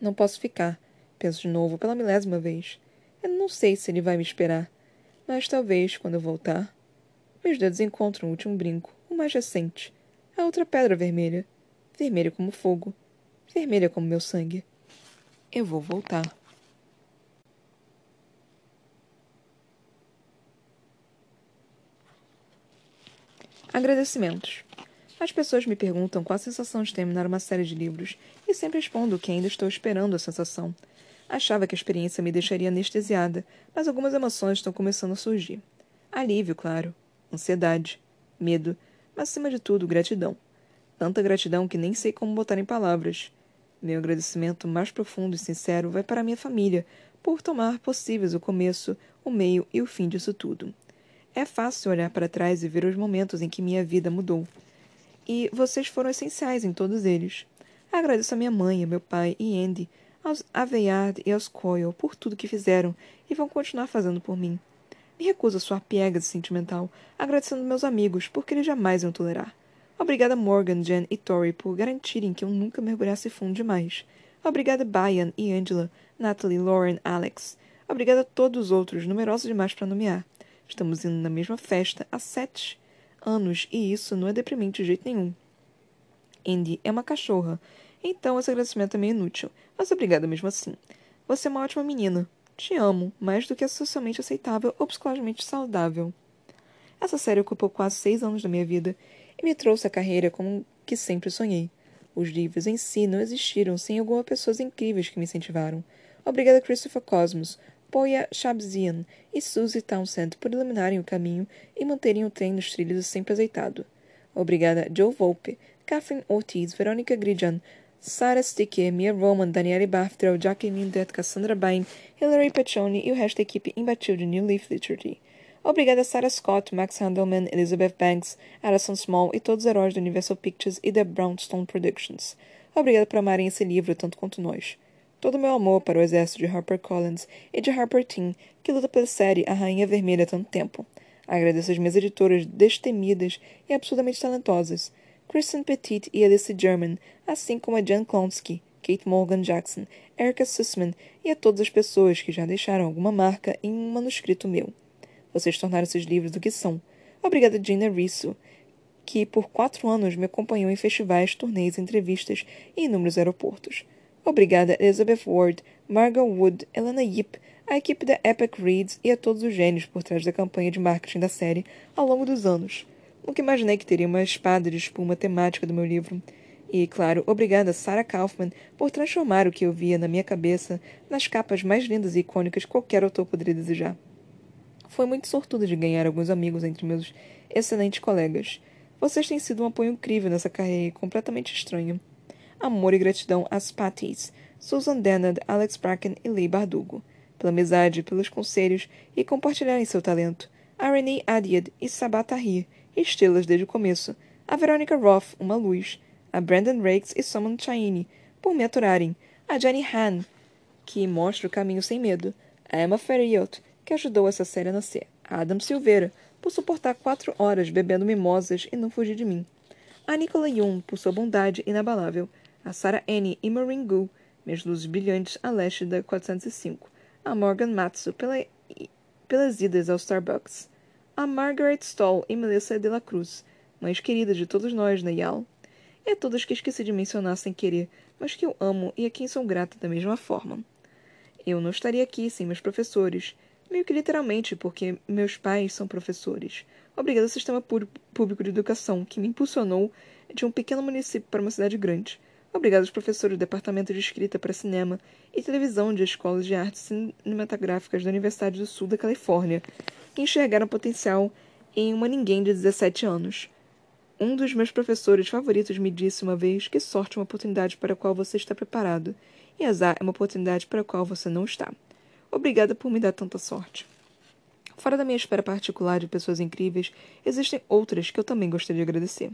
Não posso ficar, penso de novo pela milésima vez. Eu não sei se ele vai me esperar, mas talvez, quando eu voltar. Meus dedos encontram o último brinco, o mais recente. A outra pedra vermelha. Vermelha como fogo. Vermelha como meu sangue. Eu vou voltar. Agradecimentos. As pessoas me perguntam qual a sensação de terminar uma série de livros e sempre respondo que ainda estou esperando a sensação. Achava que a experiência me deixaria anestesiada, mas algumas emoções estão começando a surgir. Alívio, claro. Ansiedade. Medo. Mas, acima de tudo, gratidão. Tanta gratidão que nem sei como botar em palavras. Meu agradecimento mais profundo e sincero vai para minha família, por tomar possíveis o começo, o meio e o fim disso tudo. É fácil olhar para trás e ver os momentos em que minha vida mudou. E vocês foram essenciais em todos eles. Agradeço a minha mãe, a meu pai e Andy, aos Aveyard e aos Coyle por tudo que fizeram e vão continuar fazendo por mim. Me recuso a soar piegas e sentimental, agradecendo meus amigos, porque eles jamais iam tolerar. Obrigada Morgan, Jen e Tori por garantirem que eu nunca mergulhasse fundo demais. Obrigada Bayan e Angela, Natalie, Lauren, Alex. Obrigada a todos os outros, numerosos demais para nomear. Estamos indo na mesma festa há sete anos e isso não é deprimente de jeito nenhum. Andy é uma cachorra, então esse agradecimento é meio inútil, mas obrigada mesmo assim. Você é uma ótima menina. Te amo, mais do que é socialmente aceitável ou psicologicamente saudável. Essa série ocupou quase seis anos da minha vida e me trouxe a carreira como que sempre sonhei. Os livros em si não existiram sem algumas pessoas incríveis que me incentivaram. Obrigada Christopher Cosmos, Poya Shabzian e Suzy Townsend por iluminarem o caminho e manterem o trem nos trilhos sempre azeitado. Obrigada Joe Volpe, Catherine Ortiz, Verônica Grijan, Sarah Sticker, Mia Roman, Daniele Baftrell, Jacqueline Death, Cassandra Bain, Hilary Paccioni e o resto da equipe imbatível de New Leaf Literature. Obrigada Sarah Scott, Max Handelman, Elizabeth Banks, Alison Small e todos os heróis da Universal Pictures e da Brownstone Productions. Obrigada por amarem esse livro tanto quanto nós. Todo o meu amor para o exército de Harper Collins e de Harper Teen, que luta pela série A Rainha Vermelha há tanto tempo. Agradeço às minhas editoras destemidas e absurdamente talentosas, Kristen Petit e Alice German, assim como a Jan Klonsky, Kate Morgan Jackson, Erica Sussman e a todas as pessoas que já deixaram alguma marca em um manuscrito meu. Vocês tornaram esses livros do que são. Obrigada, Gina Risso, que por quatro anos me acompanhou em festivais, turnês, entrevistas e inúmeros aeroportos. Obrigada, Elizabeth Ward, Margot Wood, Elena Yip, a equipe da Epic Reads e a todos os gênios por trás da campanha de marketing da série ao longo dos anos. Nunca imaginei que teria uma espada de espuma temática do meu livro. E, claro, obrigada a Sarah Kaufman por transformar o que eu via na minha cabeça nas capas mais lindas e icônicas que qualquer autor poderia desejar. Foi muito sortudo de ganhar alguns amigos entre meus excelentes colegas. Vocês têm sido um apoio incrível nessa carreira completamente estranha. Amor e gratidão às Patties, Susan Dennard, Alex Bracken e Lee Bardugo, pela amizade, pelos conselhos e compartilharem seu talento. A Renee Adiad e Sabat Tahir, estrelas desde o começo. A Veronica Roth, uma luz. A Brandon Rakes e Simon Chaini, por me aturarem. A Jenny Han, que mostra o caminho sem medo. A Emma Ferriot, que ajudou essa série a nascer. A Adam Silveira, por suportar quatro horas bebendo mimosas e não fugir de mim. A Nicola Yoon, por sua bondade inabalável. A Sarah Anne Gu, minhas luzes brilhantes a leste da 405, a Morgan Matsu pela, pelas idas ao Starbucks, a Margaret Stoll e Melissa de la Cruz, mães queridas de todos nós na Yale, e a todas que esqueci de mencionar sem querer, mas que eu amo e a quem sou grata da mesma forma. Eu não estaria aqui sem meus professores, meio que literalmente, porque meus pais são professores. Obrigado ao sistema público de educação que me impulsionou de um pequeno município para uma cidade grande. Obrigado aos professores do Departamento de Escrita para Cinema e Televisão de Escolas de Artes Cinematográficas da Universidade do Sul da Califórnia, que enxergaram potencial em uma ninguém de 17 anos. Um dos meus professores favoritos me disse uma vez que sorte é uma oportunidade para a qual você está preparado, e azar é uma oportunidade para a qual você não está. Obrigada por me dar tanta sorte. Fora da minha esfera particular de pessoas incríveis, existem outras que eu também gostaria de agradecer.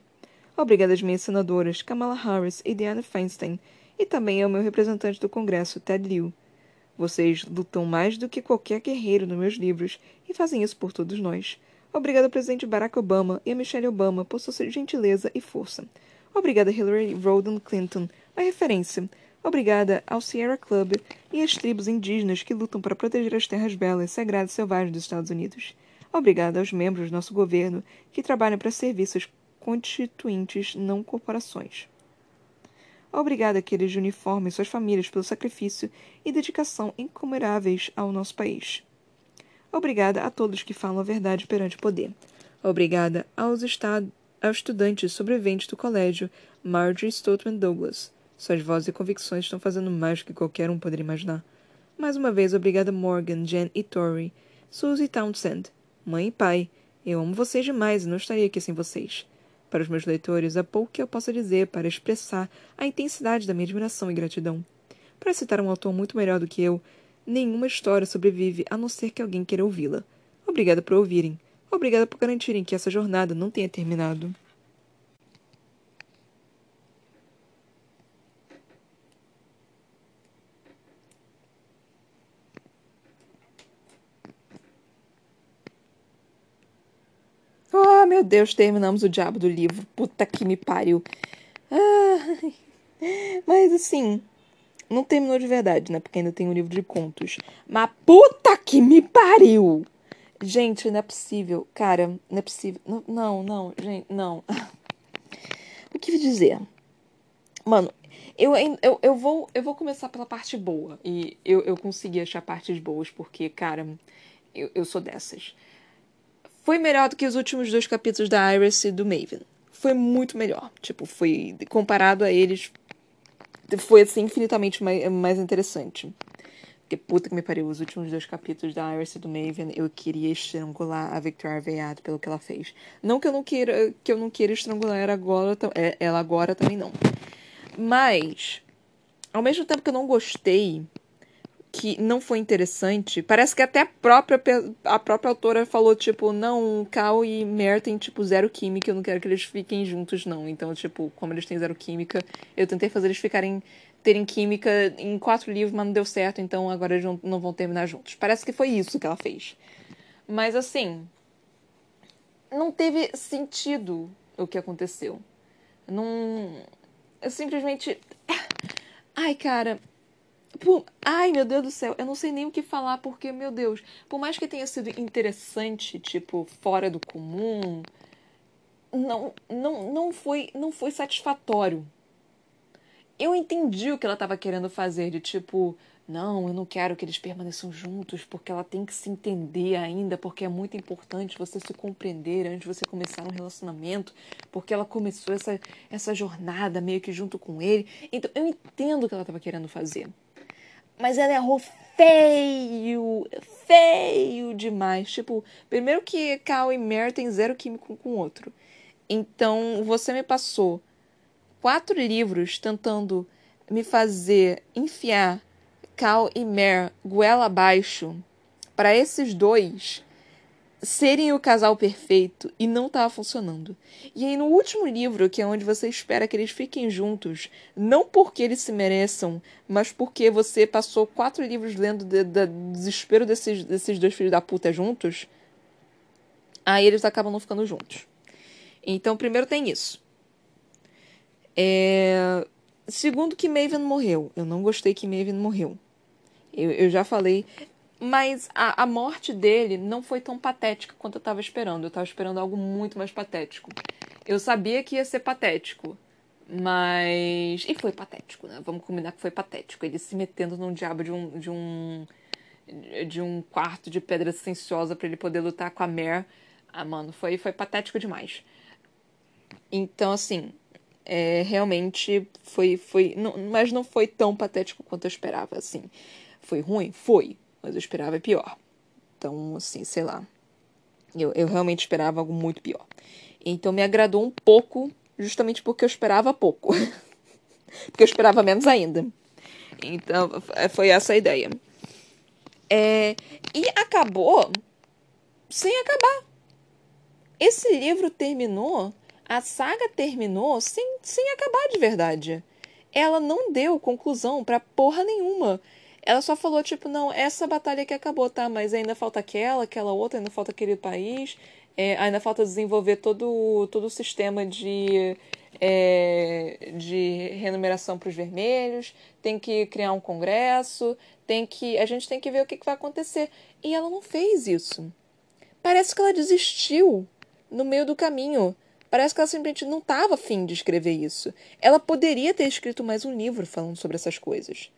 Obrigada às minhas senadoras Kamala Harris e Diana Feinstein, e também ao meu representante do Congresso, Ted Lieu. Vocês lutam mais do que qualquer guerreiro nos meus livros e fazem isso por todos nós. Obrigada ao presidente Barack Obama e a Michelle Obama por sua gentileza e força. Obrigada Hillary Rodham Clinton, a referência. Obrigada ao Sierra Club e às tribos indígenas que lutam para proteger as terras belas, sagradas e selvagens dos Estados Unidos. Obrigada aos membros do nosso governo que trabalham para servir seus constituintes, não corporações. Obrigada àqueles de uniforme e suas famílias pelo sacrifício e dedicação incomeráveis ao nosso país. Obrigada a todos que falam a verdade perante o poder. Obrigada aos, aos estudantes sobreviventes do colégio Marjorie Stoutman Douglas. Suas vozes e convicções estão fazendo mais do que qualquer um poderia imaginar. Mais uma vez, obrigada Morgan, Jen e Tori, Suzy Townsend, mãe e pai. Eu amo vocês demais e não estaria aqui sem vocês. Para os meus leitores, há pouco que eu possa dizer para expressar a intensidade da minha admiração e gratidão. Para citar um autor muito melhor do que eu, nenhuma história sobrevive a não ser que alguém queira ouvi-la. Obrigada por ouvirem. Obrigada por garantirem que essa jornada não tenha terminado. Oh, meu Deus, terminamos o diabo do livro. Puta que me pariu. Ah, mas assim, não terminou de verdade, né? Porque ainda tem um livro de contos. Mas puta que me pariu! Gente, não é possível. Cara, não é possível. Não, não, não gente, não. O que dizer? Mano, eu, eu, eu, vou, eu vou começar pela parte boa. E eu, eu consegui achar partes boas, porque, cara, eu, eu sou dessas. Foi melhor do que os últimos dois capítulos da Iris e do Maven. Foi muito melhor. Tipo, foi comparado a eles. Foi assim infinitamente mais, mais interessante. Porque puta que me pariu, os últimos dois capítulos da Iris e do Maven, eu queria estrangular a Victoria Aveyard pelo que ela fez. Não que eu não queira, que eu não queira estrangular ela agora, é, ela agora também não. Mas, ao mesmo tempo que eu não gostei que não foi interessante. Parece que até a própria, a própria autora falou, tipo, não, Cal e Mer têm, tipo, zero química, eu não quero que eles fiquem juntos, não. Então, tipo, como eles têm zero química, eu tentei fazer eles ficarem terem química em quatro livros, mas não deu certo, então agora eles não, não vão terminar juntos. Parece que foi isso que ela fez. Mas assim, não teve sentido o que aconteceu. Não. Eu simplesmente. Ai, cara, por... Ai, meu Deus do céu, eu não sei nem o que falar, porque, meu Deus, por mais que tenha sido interessante, tipo, fora do comum, não, não, não, foi, não foi satisfatório. Eu entendi o que ela estava querendo fazer, de tipo, não, eu não quero que eles permaneçam juntos, porque ela tem que se entender ainda, porque é muito importante você se compreender antes de você começar um relacionamento, porque ela começou essa, essa jornada meio que junto com ele. Então, eu entendo o que ela estava querendo fazer. Mas ela errou feio, feio demais. Tipo, primeiro que Cal e Mer tem zero químico com o outro. Então, você me passou quatro livros tentando me fazer enfiar Cal e Mer goela abaixo para esses dois serem o casal perfeito e não estava funcionando. E aí, no último livro, que é onde você espera que eles fiquem juntos, não porque eles se mereçam, mas porque você passou quatro livros lendo do de, de, desespero desses, desses dois filhos da puta juntos, aí eles acabam não ficando juntos. Então, primeiro tem isso. É... segundo que Maven morreu. Eu não gostei que Maven morreu. Eu, eu já falei. Mas a, a morte dele não foi tão patética quanto eu tava esperando. Eu tava esperando algo muito mais patético. Eu sabia que ia ser patético. Mas. E foi patético, né? Vamos combinar que foi patético. Ele se metendo num diabo de um. de um. de um quarto de pedra silenciosa para ele poder lutar com a Mare. Ah, mano, foi, foi patético demais. Então, assim. É, realmente foi. foi não, mas não foi tão patético quanto eu esperava, assim. Foi ruim? Foi. Mas eu esperava pior. Então, assim, sei lá. Eu, eu realmente esperava algo muito pior. Então me agradou um pouco justamente porque eu esperava pouco. porque eu esperava menos ainda. Então, foi essa a ideia. É, e acabou sem acabar. Esse livro terminou, a saga terminou sem, sem acabar de verdade. Ela não deu conclusão pra porra nenhuma. Ela só falou, tipo, não, essa batalha que acabou, tá? Mas ainda falta aquela, aquela outra, ainda falta aquele país, é, ainda falta desenvolver todo, todo o sistema de, é, de renumeração para os vermelhos, tem que criar um congresso, tem que a gente tem que ver o que, que vai acontecer. E ela não fez isso. Parece que ela desistiu no meio do caminho. Parece que ela simplesmente não estava afim de escrever isso. Ela poderia ter escrito mais um livro falando sobre essas coisas.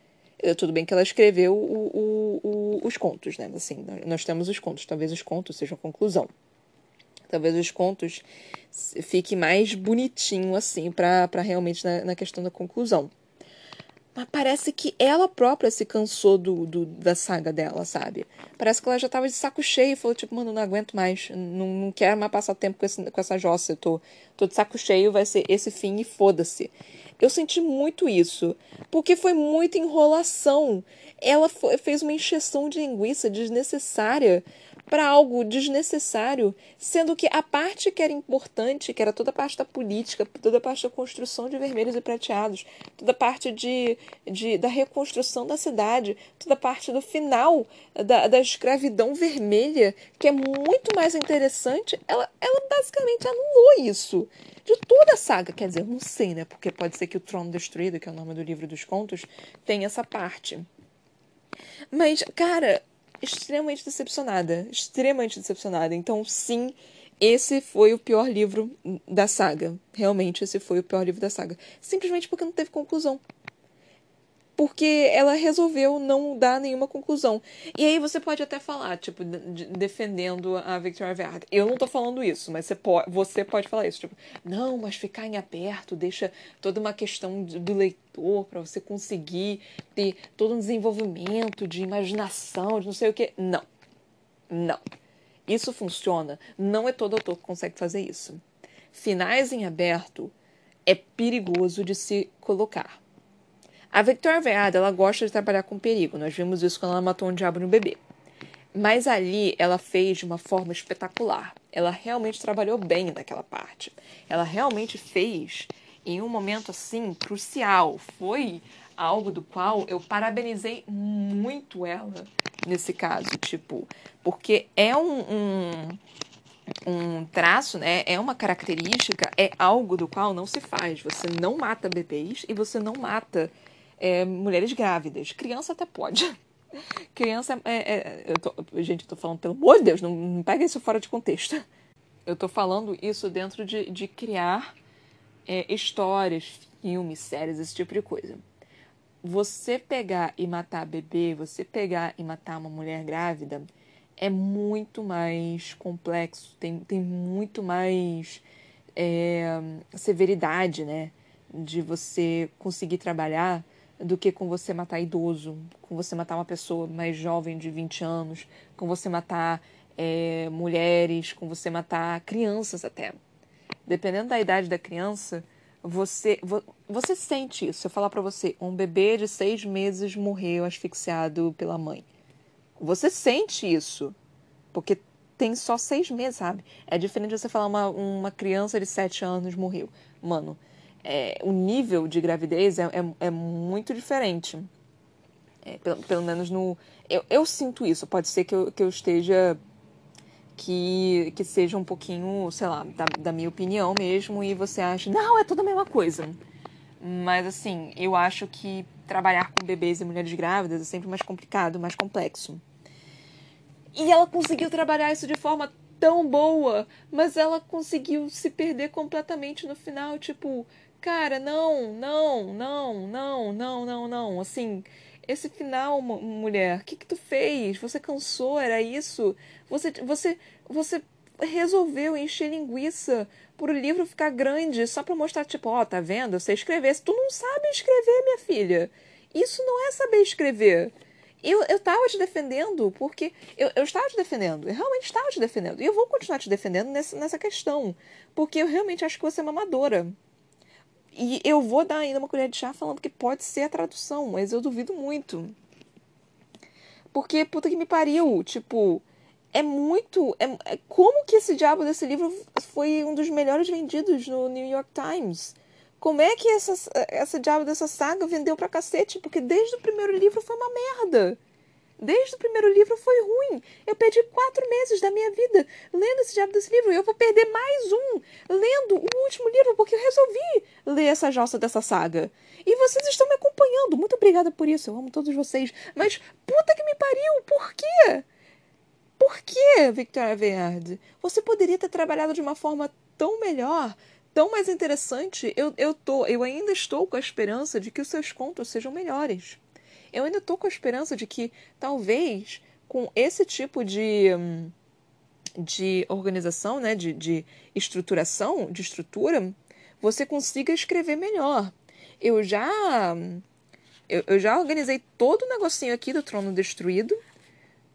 Tudo bem que ela escreveu o, o, o, os contos, né? Assim, nós temos os contos. Talvez os contos sejam conclusão. Talvez os contos fiquem mais bonitinho assim para realmente na, na, questão da conclusão. Mas parece que ela própria se cansou do, do, da saga dela, sabe? Parece que ela já tava de saco cheio e falou, tipo, mano, não aguento mais. Não, não quero mais passar tempo com, esse, com essa jossa. Tô, tô de saco cheio, vai ser esse fim e foda-se. Eu senti muito isso. Porque foi muita enrolação. Ela foi, fez uma encheção de linguiça desnecessária para algo desnecessário, sendo que a parte que era importante, que era toda a parte da política, toda a parte da construção de vermelhos e prateados, toda a parte de, de da reconstrução da cidade, toda a parte do final da, da escravidão vermelha, que é muito mais interessante, ela, ela basicamente anulou isso. De toda a saga, quer dizer, não sei, né? Porque pode ser que o Trono Destruído, que é o nome do livro dos contos, tenha essa parte. Mas, cara, extremamente decepcionada. Extremamente decepcionada. Então, sim, esse foi o pior livro da saga. Realmente, esse foi o pior livro da saga. Simplesmente porque não teve conclusão porque ela resolveu não dar nenhuma conclusão. E aí você pode até falar, tipo, de, defendendo a Victoria Aveyard. Eu não tô falando isso, mas você pode, você pode falar isso, tipo, não, mas ficar em aberto deixa toda uma questão do leitor para você conseguir ter todo um desenvolvimento de imaginação, de não sei o que. Não. Não. Isso funciona. Não é todo autor que consegue fazer isso. Finais em aberto é perigoso de se colocar a Victoria Veada, ela gosta de trabalhar com perigo. Nós vimos isso quando ela matou um diabo no bebê. Mas ali ela fez de uma forma espetacular. Ela realmente trabalhou bem naquela parte. Ela realmente fez em um momento assim crucial. Foi algo do qual eu parabenizei muito ela nesse caso, tipo, porque é um, um, um traço, né? É uma característica, é algo do qual não se faz. Você não mata bebês e você não mata é, mulheres grávidas. Criança até pode. Criança é. é eu tô, gente, eu tô falando, pelo amor de Deus, não, não pega isso fora de contexto. Eu tô falando isso dentro de, de criar é, histórias, filmes, séries, esse tipo de coisa. Você pegar e matar bebê, você pegar e matar uma mulher grávida, é muito mais complexo, tem, tem muito mais é, severidade, né? De você conseguir trabalhar do que com você matar idoso, com você matar uma pessoa mais jovem de 20 anos, com você matar é, mulheres, com você matar crianças até. Dependendo da idade da criança, você você sente isso. Se eu falar para você, um bebê de seis meses morreu asfixiado pela mãe, você sente isso, porque tem só seis meses, sabe? É diferente de você falar uma, uma criança de sete anos morreu. Mano, é, o nível de gravidez é, é, é muito diferente. É, pelo, pelo, menos no. Eu, eu sinto isso. Pode ser que eu, que eu esteja. Que, que seja um pouquinho, sei lá, da, da minha opinião mesmo, e você acha, não, é tudo a mesma coisa. Mas assim, eu acho que trabalhar com bebês e mulheres grávidas é sempre mais complicado, mais complexo. E ela conseguiu trabalhar isso de forma tão boa, mas ela conseguiu se perder completamente no final, tipo, cara, não, não, não, não, não, não, não, assim, esse final, mulher, o que que tu fez? Você cansou, era isso? Você, você, você resolveu encher linguiça pro livro ficar grande só pra mostrar, tipo, ó, oh, tá vendo? Você escrever. Se tu não sabe escrever, minha filha. Isso não é saber escrever. Eu, eu tava te defendendo porque. Eu, eu estava te defendendo. Eu realmente estava te defendendo. E eu vou continuar te defendendo nessa, nessa questão. Porque eu realmente acho que você é uma amadora. E eu vou dar ainda uma colher de chá falando que pode ser a tradução, mas eu duvido muito. Porque, puta que me pariu, tipo, é muito. É, é, como que esse diabo desse livro foi um dos melhores vendidos no New York Times? Como é que essa, essa diabo dessa saga vendeu pra cacete? Porque desde o primeiro livro foi uma merda. Desde o primeiro livro foi ruim. Eu perdi quatro meses da minha vida lendo esse diabo desse livro. E eu vou perder mais um lendo o último livro, porque eu resolvi ler essa jossa dessa saga. E vocês estão me acompanhando. Muito obrigada por isso. Eu amo todos vocês. Mas puta que me pariu, por quê? Por quê, Victoria Verde? Você poderia ter trabalhado de uma forma tão melhor, tão mais interessante. Eu, eu, tô, eu ainda estou com a esperança de que os seus contos sejam melhores eu ainda tô com a esperança de que talvez com esse tipo de, de organização, né, de, de estruturação, de estrutura, você consiga escrever melhor. Eu já eu, eu já organizei todo o negocinho aqui do Trono Destruído,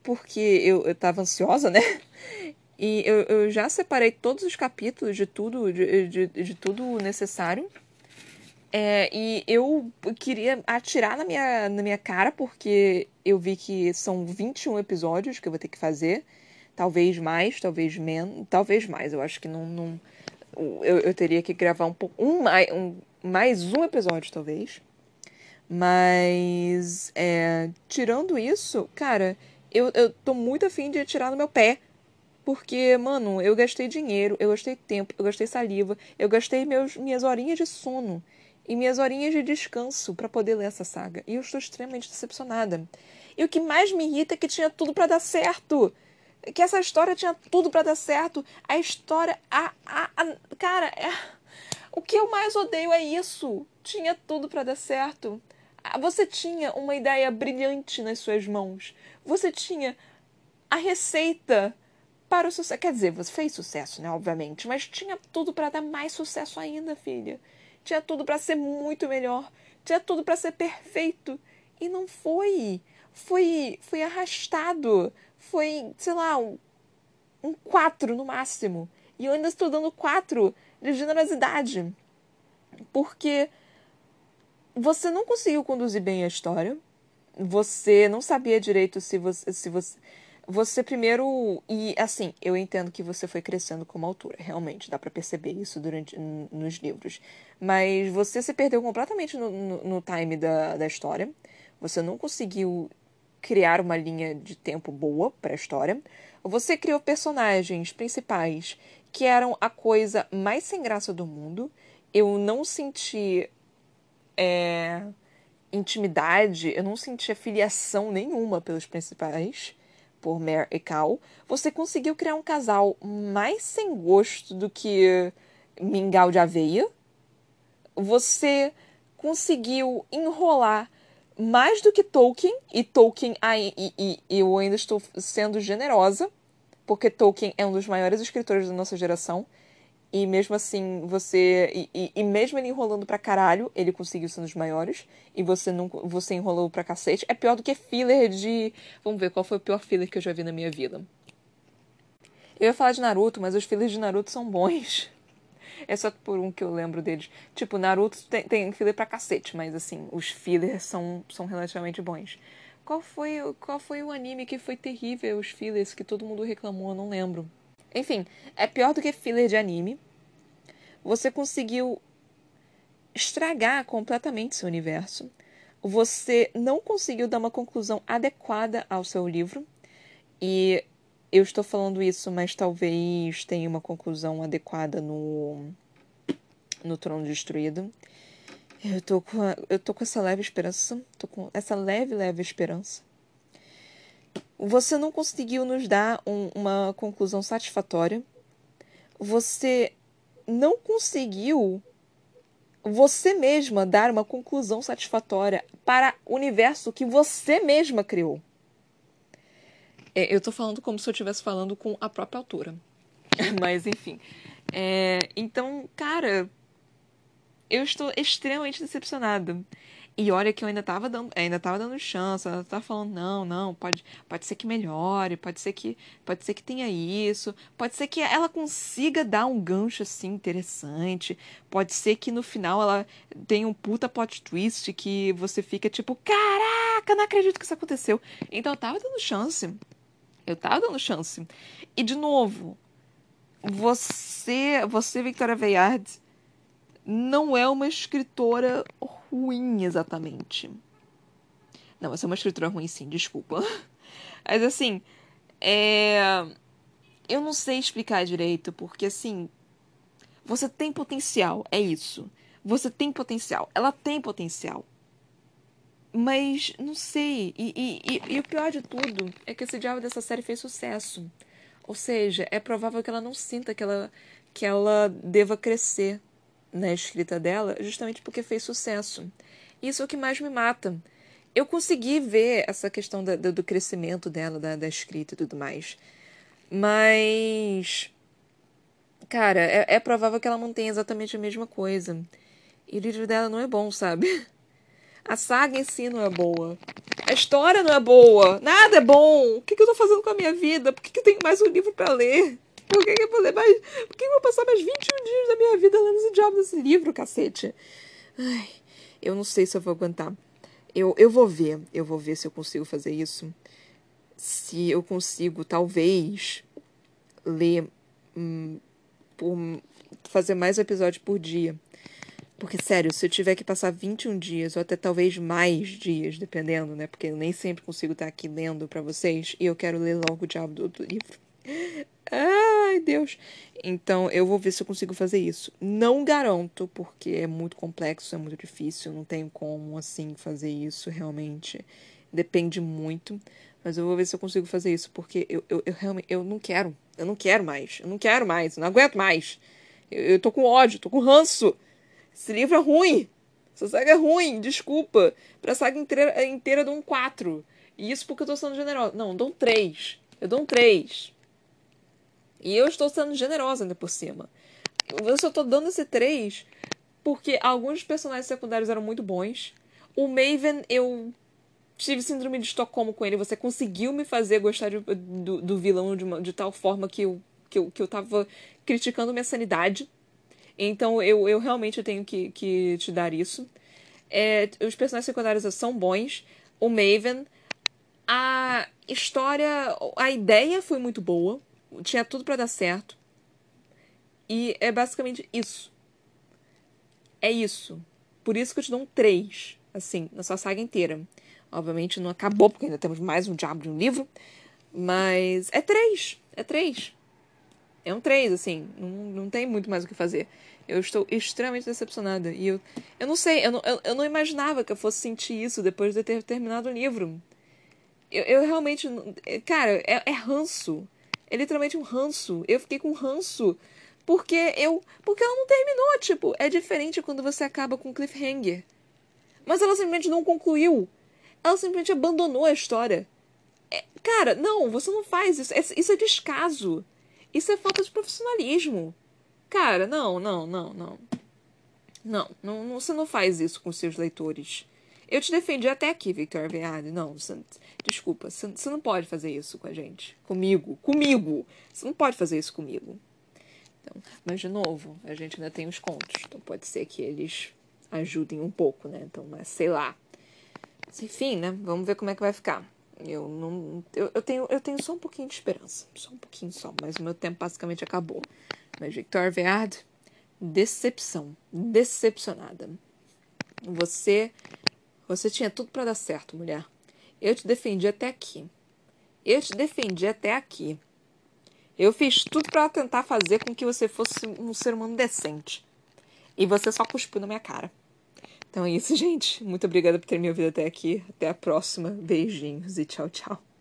porque eu, eu tava ansiosa, né? E eu, eu já separei todos os capítulos de tudo, de, de, de tudo necessário. É, e eu queria atirar na minha, na minha cara, porque eu vi que são 21 episódios que eu vou ter que fazer. Talvez mais, talvez menos. Talvez mais, eu acho que não. não eu, eu teria que gravar um pouco. Um, um, mais um episódio, talvez. Mas. É, tirando isso, cara, eu, eu tô muito afim de atirar no meu pé. Porque, mano, eu gastei dinheiro, eu gastei tempo, eu gastei saliva, eu gastei meus, minhas horinhas de sono e minhas horinhas de descanso para poder ler essa saga. E eu estou extremamente decepcionada. E o que mais me irrita é que tinha tudo para dar certo. Que essa história tinha tudo para dar certo. A história. A, a, a cara, é... o que eu mais odeio é isso. Tinha tudo para dar certo. Você tinha uma ideia brilhante nas suas mãos. Você tinha a receita para o sucesso. Quer dizer, você fez sucesso, né? Obviamente. Mas tinha tudo para dar mais sucesso ainda, filha. Tinha tudo para ser muito melhor. Tinha tudo para ser perfeito. E não foi. Foi, foi arrastado. Foi, sei lá, um, um 4 no máximo. E eu ainda estou dando 4 de generosidade. Porque você não conseguiu conduzir bem a história. Você não sabia direito se você, se você você primeiro e assim eu entendo que você foi crescendo como autora realmente dá para perceber isso durante nos livros. Mas você se perdeu completamente no, no, no, time da, da história. Você não conseguiu criar uma linha de tempo boa para a história. Você criou personagens principais que eram a coisa mais sem graça do mundo. Eu não senti é, intimidade eu não senti afiliação nenhuma pelos principais por Mare e Cal, você conseguiu criar um casal mais sem gosto do que mingau de aveia. Você conseguiu enrolar mais do que Tolkien, e Tolkien, e, e, e eu ainda estou sendo generosa, porque Tolkien é um dos maiores escritores da nossa geração. E mesmo assim, você. E, e, e, mesmo ele enrolando pra caralho, ele conseguiu ser um dos maiores. E você não você enrolou pra cacete. É pior do que filler de. Vamos ver qual foi o pior filler que eu já vi na minha vida. Eu ia falar de Naruto, mas os fillers de Naruto são bons. É só por um que eu lembro deles. Tipo, Naruto tem, tem filler pra cacete, mas assim, os fillers são, são relativamente bons. Qual foi, qual foi o anime que foi terrível, os fillers, que todo mundo reclamou? Eu não lembro. Enfim, é pior do que filler de anime. Você conseguiu estragar completamente seu universo. Você não conseguiu dar uma conclusão adequada ao seu livro. E eu estou falando isso, mas talvez tenha uma conclusão adequada no, no Trono Destruído. Eu tô com, a, eu tô com essa leve esperança. Tô com essa leve, leve esperança. Você não conseguiu nos dar um, uma conclusão satisfatória. Você não conseguiu você mesma dar uma conclusão satisfatória para o universo que você mesma criou. É, eu tô falando como se eu estivesse falando com a própria autora. Mas, enfim. É, então, cara, eu estou extremamente decepcionada. E olha que eu ainda tava dando, ainda tava dando chance, ela tá falando, não, não, pode, pode ser que melhore, pode ser que, pode ser que tenha isso, pode ser que ela consiga dar um gancho assim interessante, pode ser que no final ela tenha um puta plot twist que você fica tipo, caraca, não acredito que isso aconteceu. Então eu tava dando chance. Eu tava dando chance. E de novo, você, você Victoria Veyard, não é uma escritora ruim exatamente. Não, você é uma escritora ruim sim, desculpa. Mas assim, é... eu não sei explicar direito, porque assim, você tem potencial, é isso. Você tem potencial, ela tem potencial. Mas não sei. E, e, e, e o pior de tudo é que esse diabo dessa série fez sucesso. Ou seja, é provável que ela não sinta que ela, que ela deva crescer na escrita dela, justamente porque fez sucesso. Isso é o que mais me mata. Eu consegui ver essa questão da, do crescimento dela, da, da escrita e tudo mais. Mas. Cara, é, é provável que ela mantenha exatamente a mesma coisa. E o livro dela não é bom, sabe? A saga em si não é boa. A história não é boa. Nada é bom. O que, eu tô fazendo com a minha vida? Por que, que eu tenho mais um livro para ler? Por que, que eu vou ler mais. Por que, eu vou passar mais 21 dias da minha vida lendo esse diabo desse livro, cacete? Ai, eu não sei se eu vou aguentar. Eu, eu vou ver. Eu vou ver se eu consigo fazer isso. Se eu consigo, talvez, ler. Hum, por, fazer mais episódios por dia. Porque, sério, se eu tiver que passar 21 dias, ou até talvez mais dias, dependendo, né? Porque eu nem sempre consigo estar aqui lendo para vocês, e eu quero ler logo o diabo do outro livro. Ai, Deus. Então, eu vou ver se eu consigo fazer isso. Não garanto, porque é muito complexo, é muito difícil, não tenho como, assim, fazer isso realmente. Depende muito. Mas eu vou ver se eu consigo fazer isso, porque eu, eu, eu realmente eu não quero. Eu não quero mais. Eu não quero mais. Eu não aguento mais. Eu, eu tô com ódio, tô com ranço. Esse livro é ruim. Essa saga é ruim, desculpa. Pra saga inteira, inteira eu dou um 4. E isso porque eu tô sendo generosa. Não, eu dou um 3. Eu dou um 3. E eu estou sendo generosa ainda por cima. Eu só tô dando esse 3 porque alguns personagens secundários eram muito bons. O Maven, eu tive síndrome de Estocolmo com ele. Você conseguiu me fazer gostar de, do, do vilão de, uma, de tal forma que eu, que, eu, que eu tava criticando minha sanidade. Então eu, eu realmente tenho que, que te dar isso. É, os personagens secundários são bons. O Maven. A história. A ideia foi muito boa. Tinha tudo para dar certo. E é basicamente isso. É isso. Por isso que eu te dou um 3. Assim, na sua saga inteira. Obviamente não acabou, porque ainda temos mais um diabo de um livro. Mas é 3. É 3 é um 3, assim, não, não tem muito mais o que fazer. Eu estou extremamente decepcionada. E eu, eu não sei, eu não, eu, eu não imaginava que eu fosse sentir isso depois de ter terminado o livro. Eu, eu realmente. Cara, é, é ranço. É literalmente um ranço. Eu fiquei com ranço. Porque eu. Porque ela não terminou, tipo. É diferente quando você acaba com cliffhanger. Mas ela simplesmente não concluiu. Ela simplesmente abandonou a história. É, cara, não, você não faz isso. É, isso é descaso. Isso é falta de profissionalismo. Cara, não, não, não, não. Não, não, não você não faz isso com seus leitores. Eu te defendi até aqui, Victor Veade. Não, você, desculpa, você, você não pode fazer isso com a gente. Comigo. Comigo. Você não pode fazer isso comigo. Então, mas, de novo, a gente ainda tem os contos. Então, pode ser que eles ajudem um pouco, né? Então, mas sei lá. Mas, enfim, né? Vamos ver como é que vai ficar. Eu não. Eu, eu, tenho, eu tenho só um pouquinho de esperança. Só um pouquinho só. Mas o meu tempo basicamente acabou. Mas Victor Veard, decepção. Decepcionada. Você. Você tinha tudo para dar certo, mulher. Eu te defendi até aqui. Eu te defendi até aqui. Eu fiz tudo para tentar fazer com que você fosse um ser humano decente. E você só cuspiu na minha cara. Então é isso, gente. Muito obrigada por ter me ouvido até aqui. Até a próxima. Beijinhos e tchau, tchau.